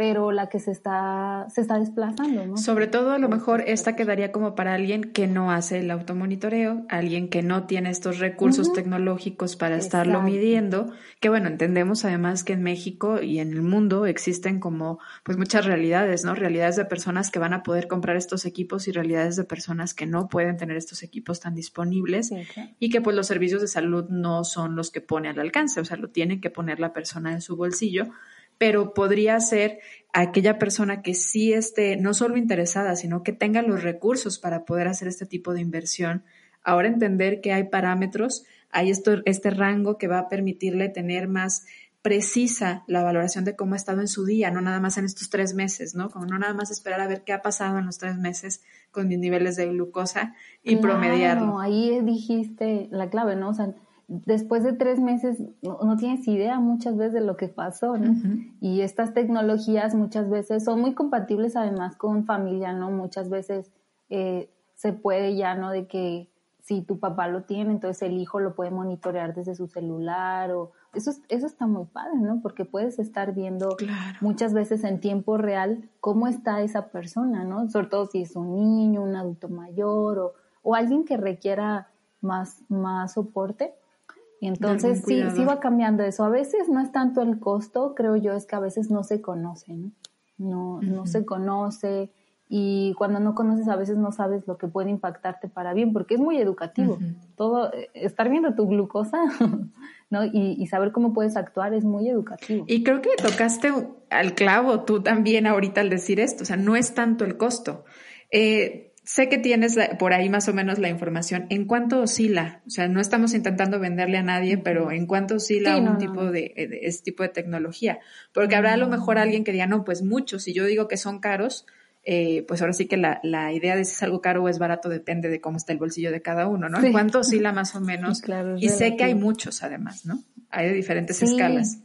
pero la que se está, se está desplazando, ¿no? Sobre todo, a lo mejor esta quedaría como para alguien que no hace el automonitoreo, alguien que no tiene estos recursos tecnológicos para estarlo midiendo, que bueno, entendemos además que en México y en el mundo existen como pues muchas realidades, ¿no? Realidades de personas que van a poder comprar estos equipos y realidades de personas que no pueden tener estos equipos tan disponibles y que pues los servicios de salud no son los que pone al alcance, o sea, lo tiene que poner la persona en su bolsillo pero podría ser aquella persona que sí esté no solo interesada, sino que tenga los recursos para poder hacer este tipo de inversión. Ahora entender que hay parámetros, hay esto, este rango que va a permitirle tener más precisa la valoración de cómo ha estado en su día, no nada más en estos tres meses, ¿no? Como no nada más esperar a ver qué ha pasado en los tres meses con mis niveles de glucosa y claro, promediarlo. Ahí dijiste la clave, ¿no? O sea, después de tres meses no, tienes idea muchas veces de lo que pasó, ¿no? Y estas tecnologías muchas veces son muy compatibles además con familia, ¿no? Muchas veces eh, se puede ya, ¿no? De que si tu papá lo tiene, entonces el hijo lo puede monitorear desde su celular o eso, eso está muy padre, ¿no? Porque puedes estar viendo muchas veces en tiempo real cómo está esa persona, ¿no? Sobre todo si es un niño, un adulto mayor o, o alguien que requiera más, más soporte y entonces sí, sí va cambiando eso. A veces no es tanto el costo, creo yo, es que a veces no se conoce, ¿no? No, no se conoce y cuando no conoces a veces no sabes lo que puede impactarte para bien, porque es muy educativo. Todo, eh, estar viendo tu glucosa, <laughs> ¿no? Y, saber cómo puedes actuar es muy educativo. Y creo que tocaste al clavo tú también ahorita al decir esto, o sea, no es tanto el costo. Eh, Sé que tienes por ahí más o menos la información. ¿En cuánto oscila? O sea, no estamos intentando venderle a nadie, pero ¿en cuánto oscila un tipo De, este tipo de tecnología? Porque habrá a lo mejor alguien que diga, no, pues muchos. Si yo digo que son caros, eh, pues ahora sí que la, la, idea de si es algo caro o es barato depende de cómo está el bolsillo de cada uno, ¿no? ¿En cuánto <laughs> oscila más o menos? y sé que hay muchos además, ¿no? Hay de diferentes escalas.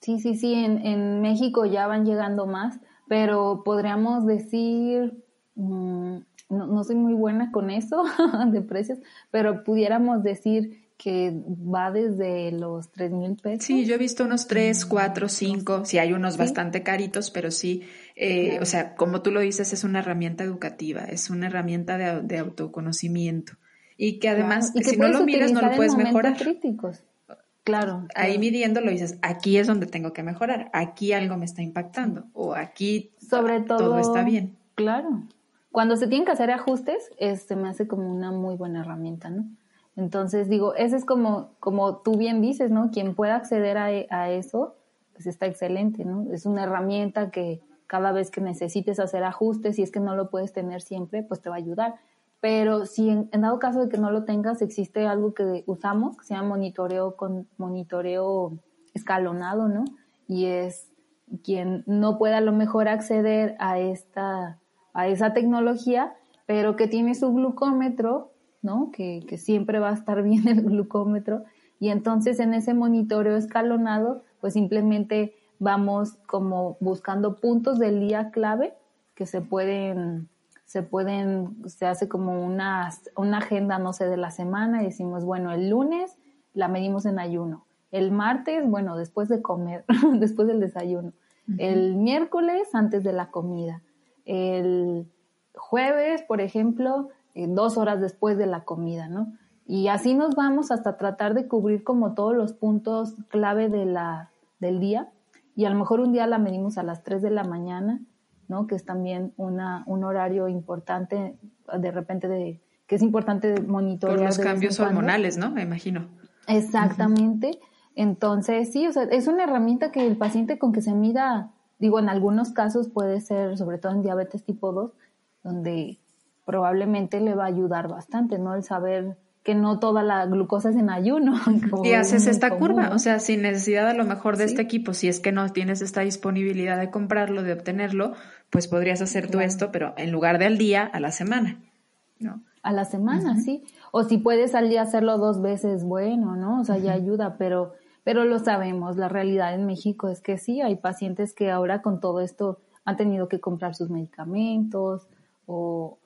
Sí, sí, sí. En, en México ya van llegando más, pero podríamos decir no, no, soy muy buena con eso <laughs> de precios, pero pudiéramos decir que va desde los tres mil pesos. Sí, yo he visto unos tres, mm, cuatro, cinco, sí hay unos bastante caritos, pero sí, eh, o sea, como tú lo dices, es una herramienta educativa, es una herramienta de, autoconocimiento y que además, si no lo miras, no lo puedes mejorar. Críticos. Claro, Ahí midiendo lo dices, aquí es donde tengo que mejorar, aquí algo me está impactando o aquí Sobre todo, todo está bien. Claro, cuando se tienen que hacer ajustes, este me hace como una muy buena herramienta, ¿no? Entonces digo, ese es como, como tú bien dices, ¿no? Quien pueda acceder a, a eso, pues está excelente, ¿no? Es una herramienta que cada vez que necesites hacer ajustes, y es que no lo puedes tener siempre, pues te va a ayudar. Pero si en, en, dado caso de que no lo tengas, existe algo que usamos, que se llama monitoreo con monitoreo escalonado, ¿no? Y es quien no pueda a lo mejor acceder a esta a esa tecnología, pero que tiene su glucómetro, ¿no? Que, que siempre va a estar <laughs> bien el glucómetro. Y entonces en ese monitoreo escalonado, pues simplemente vamos como buscando puntos del día clave que se pueden, se pueden, se hace como una, una agenda, no sé, de la semana y decimos, bueno, el lunes la medimos en ayuno. El martes, bueno, después de comer, <laughs> después del desayuno. El miércoles, antes de la comida el jueves, por ejemplo, eh, dos horas después de la comida, ¿no? Y así nos vamos hasta tratar de cubrir como todos los puntos clave de la, del día. Y a lo mejor un día la medimos a las 3 de la mañana, ¿no? Que es también una, un horario importante, de repente, de, que es importante monitorear. Por los cambios hormonales, ¿no? Me imagino. Exactamente. Entonces, sí, o sea, es una herramienta que el paciente con que se mida Digo, en algunos casos puede ser, sobre todo en diabetes tipo 2, donde probablemente le va a ayudar bastante, ¿no? El saber que no toda la glucosa es en ayuno. <laughs> Y haces esta curva, o sea, sin necesidad a lo mejor de este equipo, si es que no tienes esta disponibilidad de comprarlo, de obtenerlo, pues podrías hacer tú esto, pero en lugar de al día, a la semana, ¿no? A la semana, sí. O si puedes al día hacerlo dos veces, bueno, ¿no? O sea, ya ayuda, pero pero lo sabemos, la realidad en México es que sí, hay pacientes que ahora con todo esto han tenido que comprar sus medicamentos o,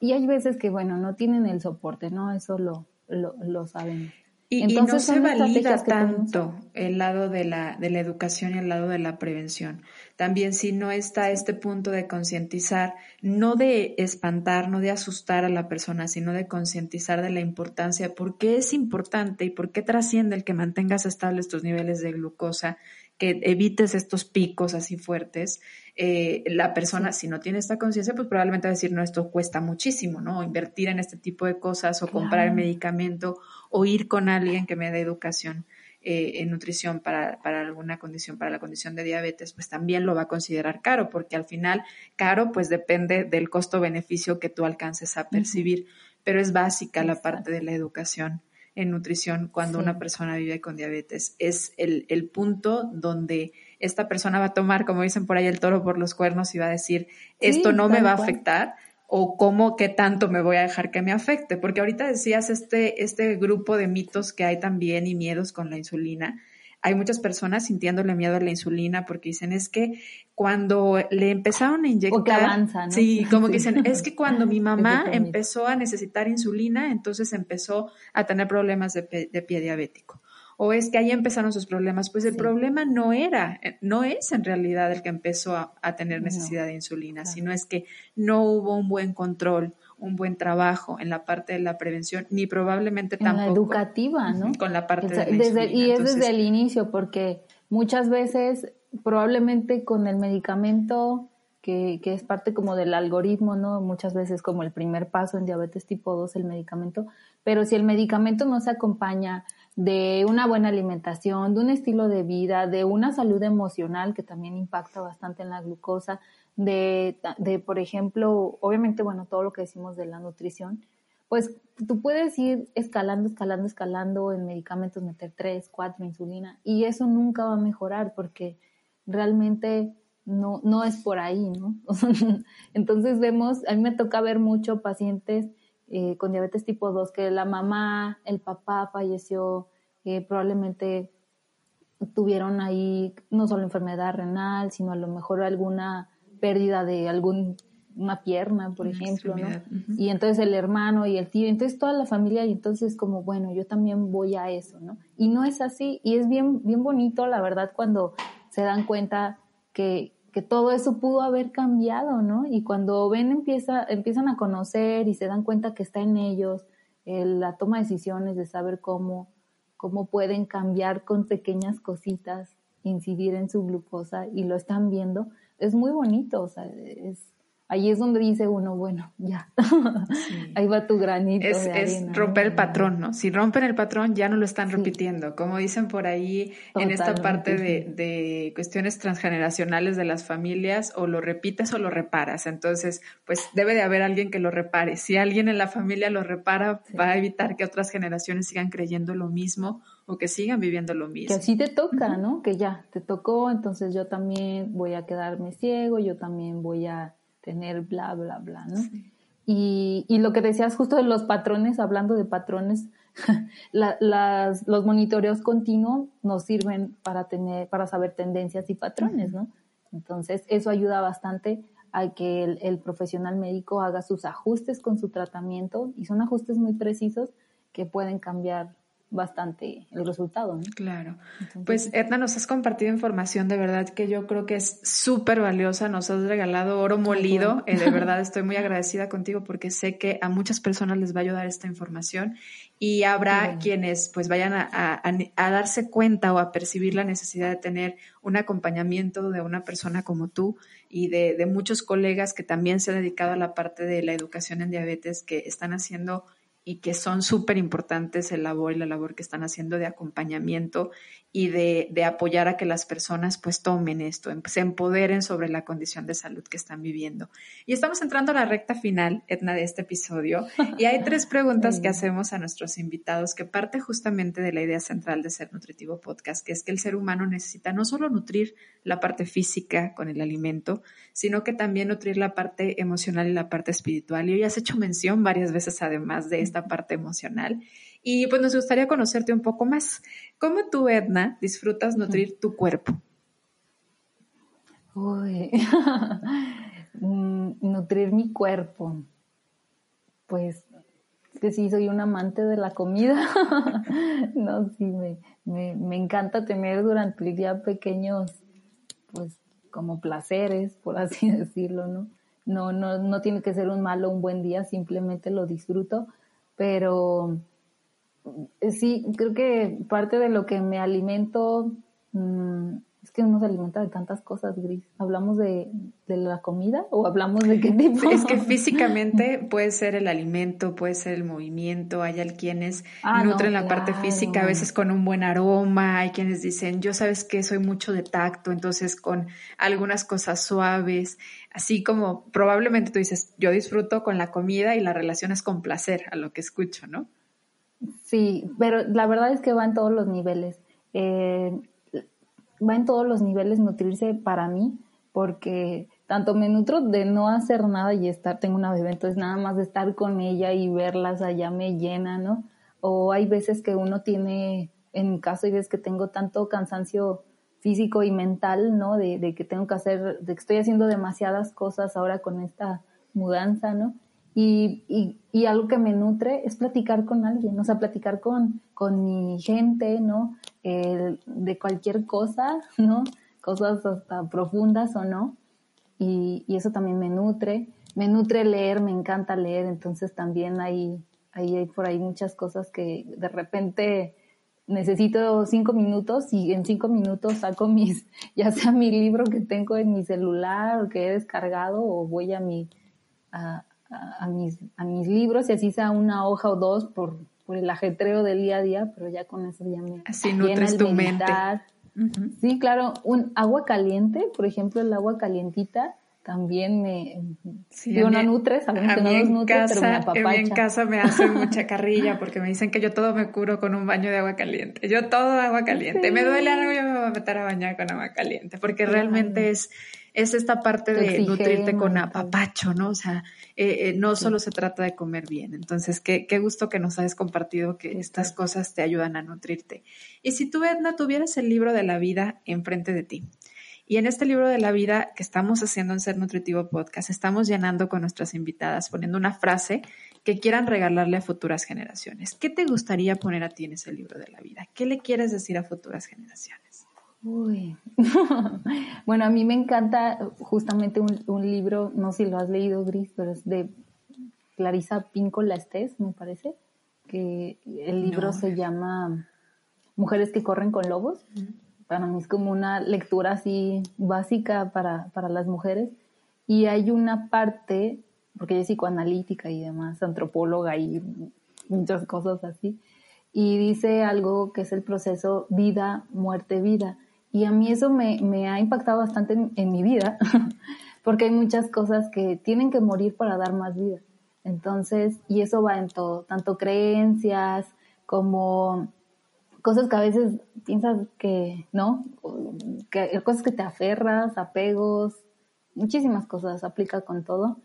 y hay veces que, bueno, no tienen el soporte, ¿no? Eso lo, lo, lo sabemos. Y, Entonces, no se valida tanto el lado de la, de la educación y el lado de la prevención. También si no está este punto de concientizar, no de espantar, no de asustar a la persona, sino de concientizar de la importancia, por qué es importante y por qué trasciende el que mantengas estables tus niveles de glucosa, que evites estos picos así fuertes. Eh, la persona, si no tiene esta conciencia, pues probablemente va a decir, no, esto cuesta muchísimo, ¿no? invertir en este tipo de cosas o comprar el medicamento o ir con alguien que me dé educación eh, en nutrición para, para, alguna condición, para la condición de diabetes, pues también lo va a considerar caro, porque al final caro pues depende del costo-beneficio que tú alcances a percibir, pero es básica la parte de la educación en nutrición cuando una persona vive con diabetes. Es el, el, punto donde esta persona va a tomar, como dicen por ahí, el toro por los cuernos y va a decir, esto no me va a afectar o cómo, qué tanto me voy a dejar que me afecte. Porque ahorita decías este, este grupo de mitos que hay también y miedos con la insulina hay muchas personas sintiéndole miedo a la insulina porque dicen es que cuando le empezaron a inyectar, o que avanza, ¿no? sí, como que dicen es que cuando mi <laughs> mamá empezó a necesitar insulina, entonces empezó a tener problemas de, pie diabético. O es que ahí empezaron sus problemas. Pues el problema no era, eh, no es en realidad el que empezó a, tener necesidad de insulina, sino es que no hubo un buen control un buen trabajo en la parte de la prevención, ni probablemente tampoco. En la educativa, ¿no? Con la parte de la desde, Y es desde el inicio, porque muchas veces, probablemente con el medicamento, que, que, es parte como del algoritmo, ¿no? Muchas veces como el primer paso en diabetes tipo 2, el medicamento, pero si el medicamento no se acompaña de una buena alimentación, de un estilo de vida, de una salud emocional que también impacta bastante en la glucosa, de, de por ejemplo, obviamente, bueno, todo lo que decimos de la nutrición, pues tú puedes ir escalando, escalando, escalando en medicamentos, meter tres, cuatro, insulina, y eso nunca va a mejorar porque realmente no, no es por ahí, ¿no? <laughs> Entonces vemos, a mí me toca ver mucho pacientes eh, con diabetes tipo 2 que la mamá, el papá falleció, eh, probablemente tuvieron ahí no solo enfermedad renal, sino a lo mejor alguna pérdida de algún una pierna, por ejemplo, ¿no? Y entonces el hermano y el tío, entonces toda la familia, y entonces como, bueno, yo también voy a eso, ¿no? Y no es así, y es bien, bien bonito, la verdad, cuando se dan cuenta que, que todo eso pudo haber cambiado, ¿no? Y cuando ven, empieza, empiezan a conocer y se dan cuenta que está en ellos la toma de decisiones, de saber cómo, cómo pueden cambiar con pequeñas cositas, incidir en su glucosa y lo están viendo, es muy bonito, o sea, es, ahí es donde dice uno, bueno, ya, <laughs> ahí va tu granito. Es, es romper el patrón, ¿no? Si rompen el patrón, ya no lo están repitiendo. Como dicen por ahí en esta parte de, de, cuestiones transgeneracionales de las familias, o lo repites o lo reparas. Entonces, pues debe de haber alguien que lo repare. Si alguien en la familia lo repara, va a evitar que otras generaciones sigan creyendo lo mismo o que sigan viviendo lo mismo. Que así te toca, ¿no? Que ya, te tocó, entonces yo también voy a quedarme ciego, yo también voy a tener bla, bla, bla, ¿no? Y, y, lo que decías justo de los patrones, hablando de patrones, <laughs> las, los monitoreos continuos nos sirven para tener, para saber tendencias y patrones, ¿no? Entonces, eso ayuda bastante a que el, el, profesional médico haga sus ajustes con su tratamiento y son ajustes muy precisos que pueden cambiar bastante el resultado. ¿no? Claro. pues Edna, nos has compartido información de verdad que yo creo que es súper valiosa, nos has regalado oro molido, eh, de <laughs> verdad estoy muy agradecida contigo porque sé que a muchas personas les va a ayudar esta información y habrá quienes pues vayan a, a, darse cuenta o a percibir la necesidad de tener un acompañamiento de una persona como tú y de, de muchos colegas que también se han dedicado a la parte de la educación en diabetes que están haciendo y que son súper importantes el labor y la labor que están haciendo de acompañamiento y de, de, apoyar a que las personas pues tomen esto, em, se empoderen sobre la condición de salud que están viviendo. Y estamos entrando a la recta final, Edna, de este episodio. Y hay tres <laughs> preguntas que hacemos a nuestros invitados que parte justamente de la idea central de Ser Nutritivo Podcast, que es que el ser humano necesita no solo nutrir la parte física con el alimento, sino que también nutrir la parte emocional y la parte espiritual. Y hoy has hecho mención varias veces además de esta parte emocional. Y pues nos gustaría conocerte un poco más. ¿Cómo tú, Edna, disfrutas nutrir tu cuerpo? Uy, <laughs> mm, nutrir mi cuerpo. Pues que sí, soy un amante de la comida. <laughs> no, sí, me, me, me encanta tener durante el día pequeños, pues como placeres, por así <laughs> decirlo, ¿no? No, no, no tiene que ser un malo o un buen día, simplemente lo disfruto, pero sí, creo que parte de lo que me alimento, mmm, es que uno se alimenta de tantas cosas, Gris. ¿Hablamos de, de, la comida o hablamos de qué <laughs> tipo? Es que <laughs> físicamente puede ser el alimento, puede ser el movimiento. Hay quienes ah, nutren la parte física a veces con un buen aroma. Hay quienes dicen, yo sabes que soy mucho de tacto, entonces con algunas cosas suaves. Así como probablemente tú dices, yo disfruto con la comida y la relación es con placer a lo que escucho, ¿no? Sí, pero la verdad es que va en todos los niveles. Eh, va en todos los niveles nutrirse para mí, porque tanto me nutro de no hacer nada y estar, tengo una bebé, entonces nada más de estar con ella y verlas allá me llena, ¿no? O hay veces que uno tiene, en mi caso, hay veces que tengo tanto cansancio físico y mental, ¿no? De, de que tengo que hacer, de que estoy haciendo demasiadas cosas ahora con esta mudanza, ¿no? Y, y, y, algo que me nutre es platicar con alguien, o sea, platicar con, con mi gente, ¿no? de cualquier cosa, <laughs> ¿no? Cosas hasta profundas o no. Y, y, eso también me nutre. Me nutre leer, me encanta leer, entonces también hay, hay, por ahí muchas cosas que de repente necesito cinco minutos y en cinco minutos saco <laughs> mis, ya sea mi libro que tengo en mi celular o que he descargado o voy a mi, a, mis, a mis libros y así sea una hoja o dos por, por el ajetreo del día a día, pero ya con eso ya me así nutres tu mente. Sí, claro, un agua caliente, por ejemplo, el agua calientita también me sí, digo, no nutre, sabemos que no nos nutre, casa, pero me en casa me hacen mucha <laughs> carrilla porque me dicen que yo todo me curo con un baño de agua caliente. Yo todo agua caliente. Me duele algo, yo me voy a meter a bañar con agua caliente porque realmente es es esta parte de nutrirte con apapacho, ¿no? O sea, eh, eh, no solo se trata de comer bien. Entonces, qué, qué gusto que nos hayas compartido que estas cosas te ayudan a nutrirte. Y si tú, Edna, tuvieras el libro de la vida enfrente de ti, y en este libro de la vida que estamos haciendo en Ser Nutritivo Podcast, estamos llenando con nuestras invitadas, poniendo una frase que quieran regalarle a futuras generaciones. ¿Qué te gustaría poner a ti en ese libro de la vida? ¿Qué le quieres decir a futuras generaciones? Uy. <laughs> bueno, a mí me encanta justamente un, libro, no sé si lo has leído, Gris, pero es de Clarisa Pinco Estés, me parece, que el libro se llama Mujeres que corren con lobos para mí es como una lectura así básica para, para las mujeres. Y hay una parte, porque ella es psicoanalítica y demás, antropóloga y muchas cosas así, y dice algo que es el proceso vida, muerte, vida. Y a mí eso me, me ha impactado bastante en, en mi vida, <laughs> porque hay muchas cosas que tienen que morir para dar más vida. Entonces, y eso va en todo, tanto creencias como cosas que a veces piensas que, ¿no? Que, cosas que te aferras, apegos, muchísimas cosas, aplica con todo.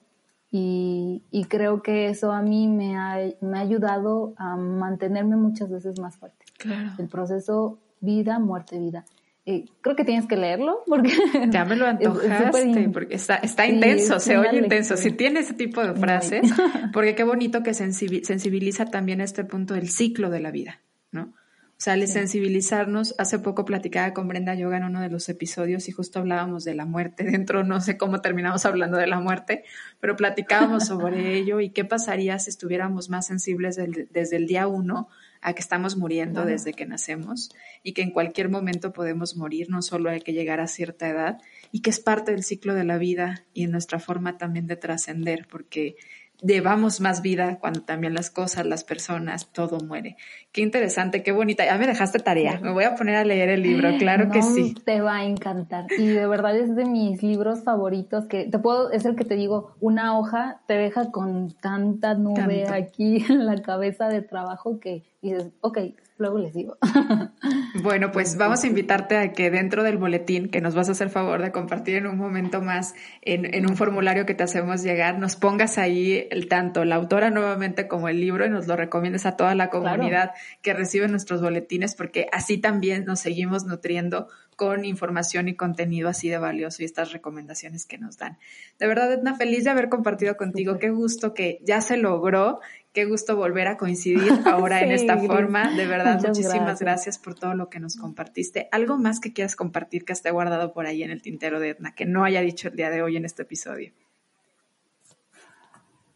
Y, creo que eso a mí me ha, me ha ayudado a mantenerme muchas veces más fuerte. Claro. El proceso vida, muerte, vida. Eh, creo que tienes que leerlo porque <laughs> ya me lo <laughs> antojaste porque está, está intenso, se oye intenso. Si tiene ese tipo de frases, <laughs> porque qué bonito que sensibiliza también este punto del ciclo de la vida, ¿no? O sea, sensibilizarnos. Hace poco platicaba con Brenda Yoga en uno de los episodios y justo hablábamos de la muerte dentro, no sé cómo terminamos hablando de la muerte, pero platicábamos sobre ello y qué pasaría si estuviéramos más sensibles desde el día uno a que estamos muriendo desde que nacemos y que en cualquier momento podemos morir, no solo hay que llegar a cierta edad y que es parte del ciclo de la vida y en nuestra forma también de trascender, porque llevamos más vida cuando también las cosas, las personas, todo muere. Qué interesante, qué bonita. Ya me dejaste tarea. Me voy a poner a leer el libro, claro que sí. Te va a encantar. Y de verdad es de mis libros favoritos que te puedo, es el que te digo, una hoja te deja con tanta nube aquí en la cabeza de trabajo que dices, ok, luego les digo. <laughs> Bueno, pues vamos a invitarte a que dentro del boletín que nos vas a hacer favor de compartir en un momento más en, un formulario que te hacemos llegar, nos pongas ahí el tanto la autora nuevamente como el libro y nos lo recomiendes a toda la comunidad que recibe nuestros boletines porque así también nos seguimos nutriendo con información y contenido así de valioso y estas recomendaciones que nos dan. De verdad, Edna, feliz de haber compartido contigo. Qué gusto que ya se logró Qué gusto volver a coincidir <laughs> ahora en esta forma. De verdad, muchísimas gracias. por todo lo que nos compartiste. ¿Algo más que quieras compartir que esté guardado por ahí en el tintero de Edna, que no haya dicho el día de hoy en este episodio?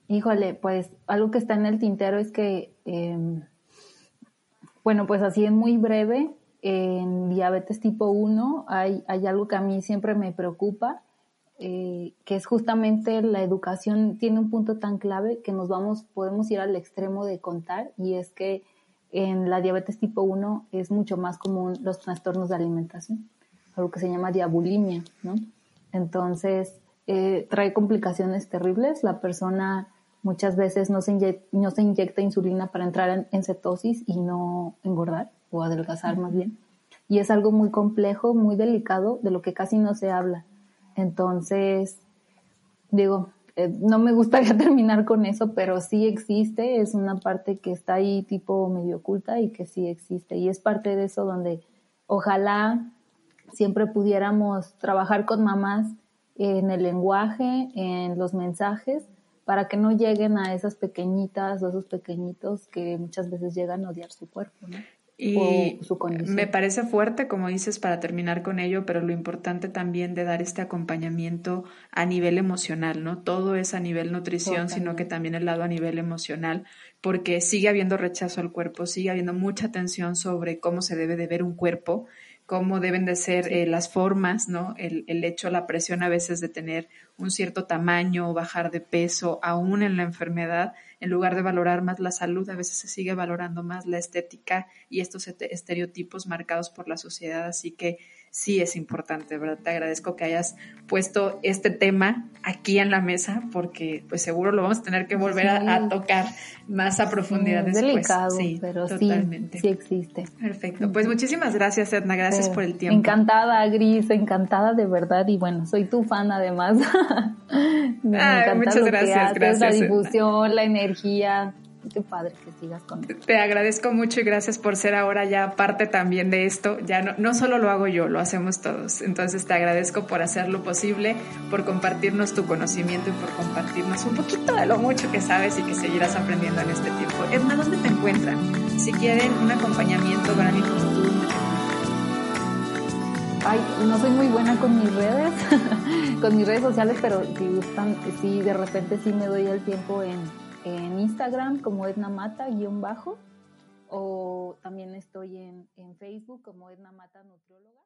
Híjole, pues algo que está en el tintero es que, em, bueno, pues así en muy breve, en diabetes tipo 1 hay, algo que a mí siempre me preocupa eh, que es justamente la educación tiene un punto tan clave que nos vamos, podemos ir al extremo de contar y es que en la diabetes tipo 1 es mucho más común los trastornos de alimentación, algo que se llama diabulimia, ¿no? Entonces, eh, trae complicaciones terribles. La persona muchas veces no se, inyecta, insulina para entrar en, cetosis y no engordar o adelgazar más bien. Y es algo muy complejo, muy delicado, de lo que casi no se habla. Entonces, digo, eh, no me gustaría <laughs> terminar con eso, pero sí existe, es una parte que está ahí tipo medio oculta y que sí existe. Y es parte de eso donde ojalá siempre pudiéramos trabajar con mamás en el lenguaje, en los mensajes, para que no lleguen a esas pequeñitas o esos pequeñitos que muchas veces llegan a odiar su cuerpo. ¿no? y me parece fuerte, como dices, para terminar con ello, pero lo importante también de dar este acompañamiento a nivel emocional, ¿no? Todo es a nivel nutrición, sino que también el lado a nivel emocional, porque sigue habiendo rechazo al cuerpo, sigue habiendo mucha tensión sobre cómo se debe de ver un cuerpo cómo deben de ser eh, las formas, ¿no? El, el, hecho, la presión a veces de tener un cierto tamaño o bajar de peso, aún en la enfermedad, en lugar de valorar más la salud, a veces se sigue valorando más la estética y estos estereotipos marcados por la sociedad. Así que sí es importante, ¿verdad? Te agradezco que hayas puesto este tema aquí en la mesa porque pues seguro lo vamos a tener que volver a, tocar más a profundidad después. Delicado, sí, pero totalmente. sí, sí existe. Perfecto. Pues muchísimas gracias, Edna. Gracias por el tiempo. Encantada, Gris, encantada de verdad y bueno, soy tu fan además. <laughs> Me encanta muchas gracias, gracias. La difusión, la energía, qué padre que sigas con Te agradezco mucho y gracias por ser ahora ya parte también de esto. Ya no, no solo lo hago yo, lo hacemos todos. Entonces te agradezco por hacer lo posible, por compartirnos tu conocimiento y por compartirnos un poquito de lo mucho que sabes y que seguirás aprendiendo en este tiempo. Edna, ¿dónde te encuentran? Si quieren un acompañamiento para mí como tú, Ay, no soy muy buena con mis redes, <laughs> con mis redes sociales, pero si gustan, sí, de repente sí me doy el tiempo en en Instagram como Edna Mata guion bajo o también estoy en, en Facebook como Edna Mata Nutrióloga.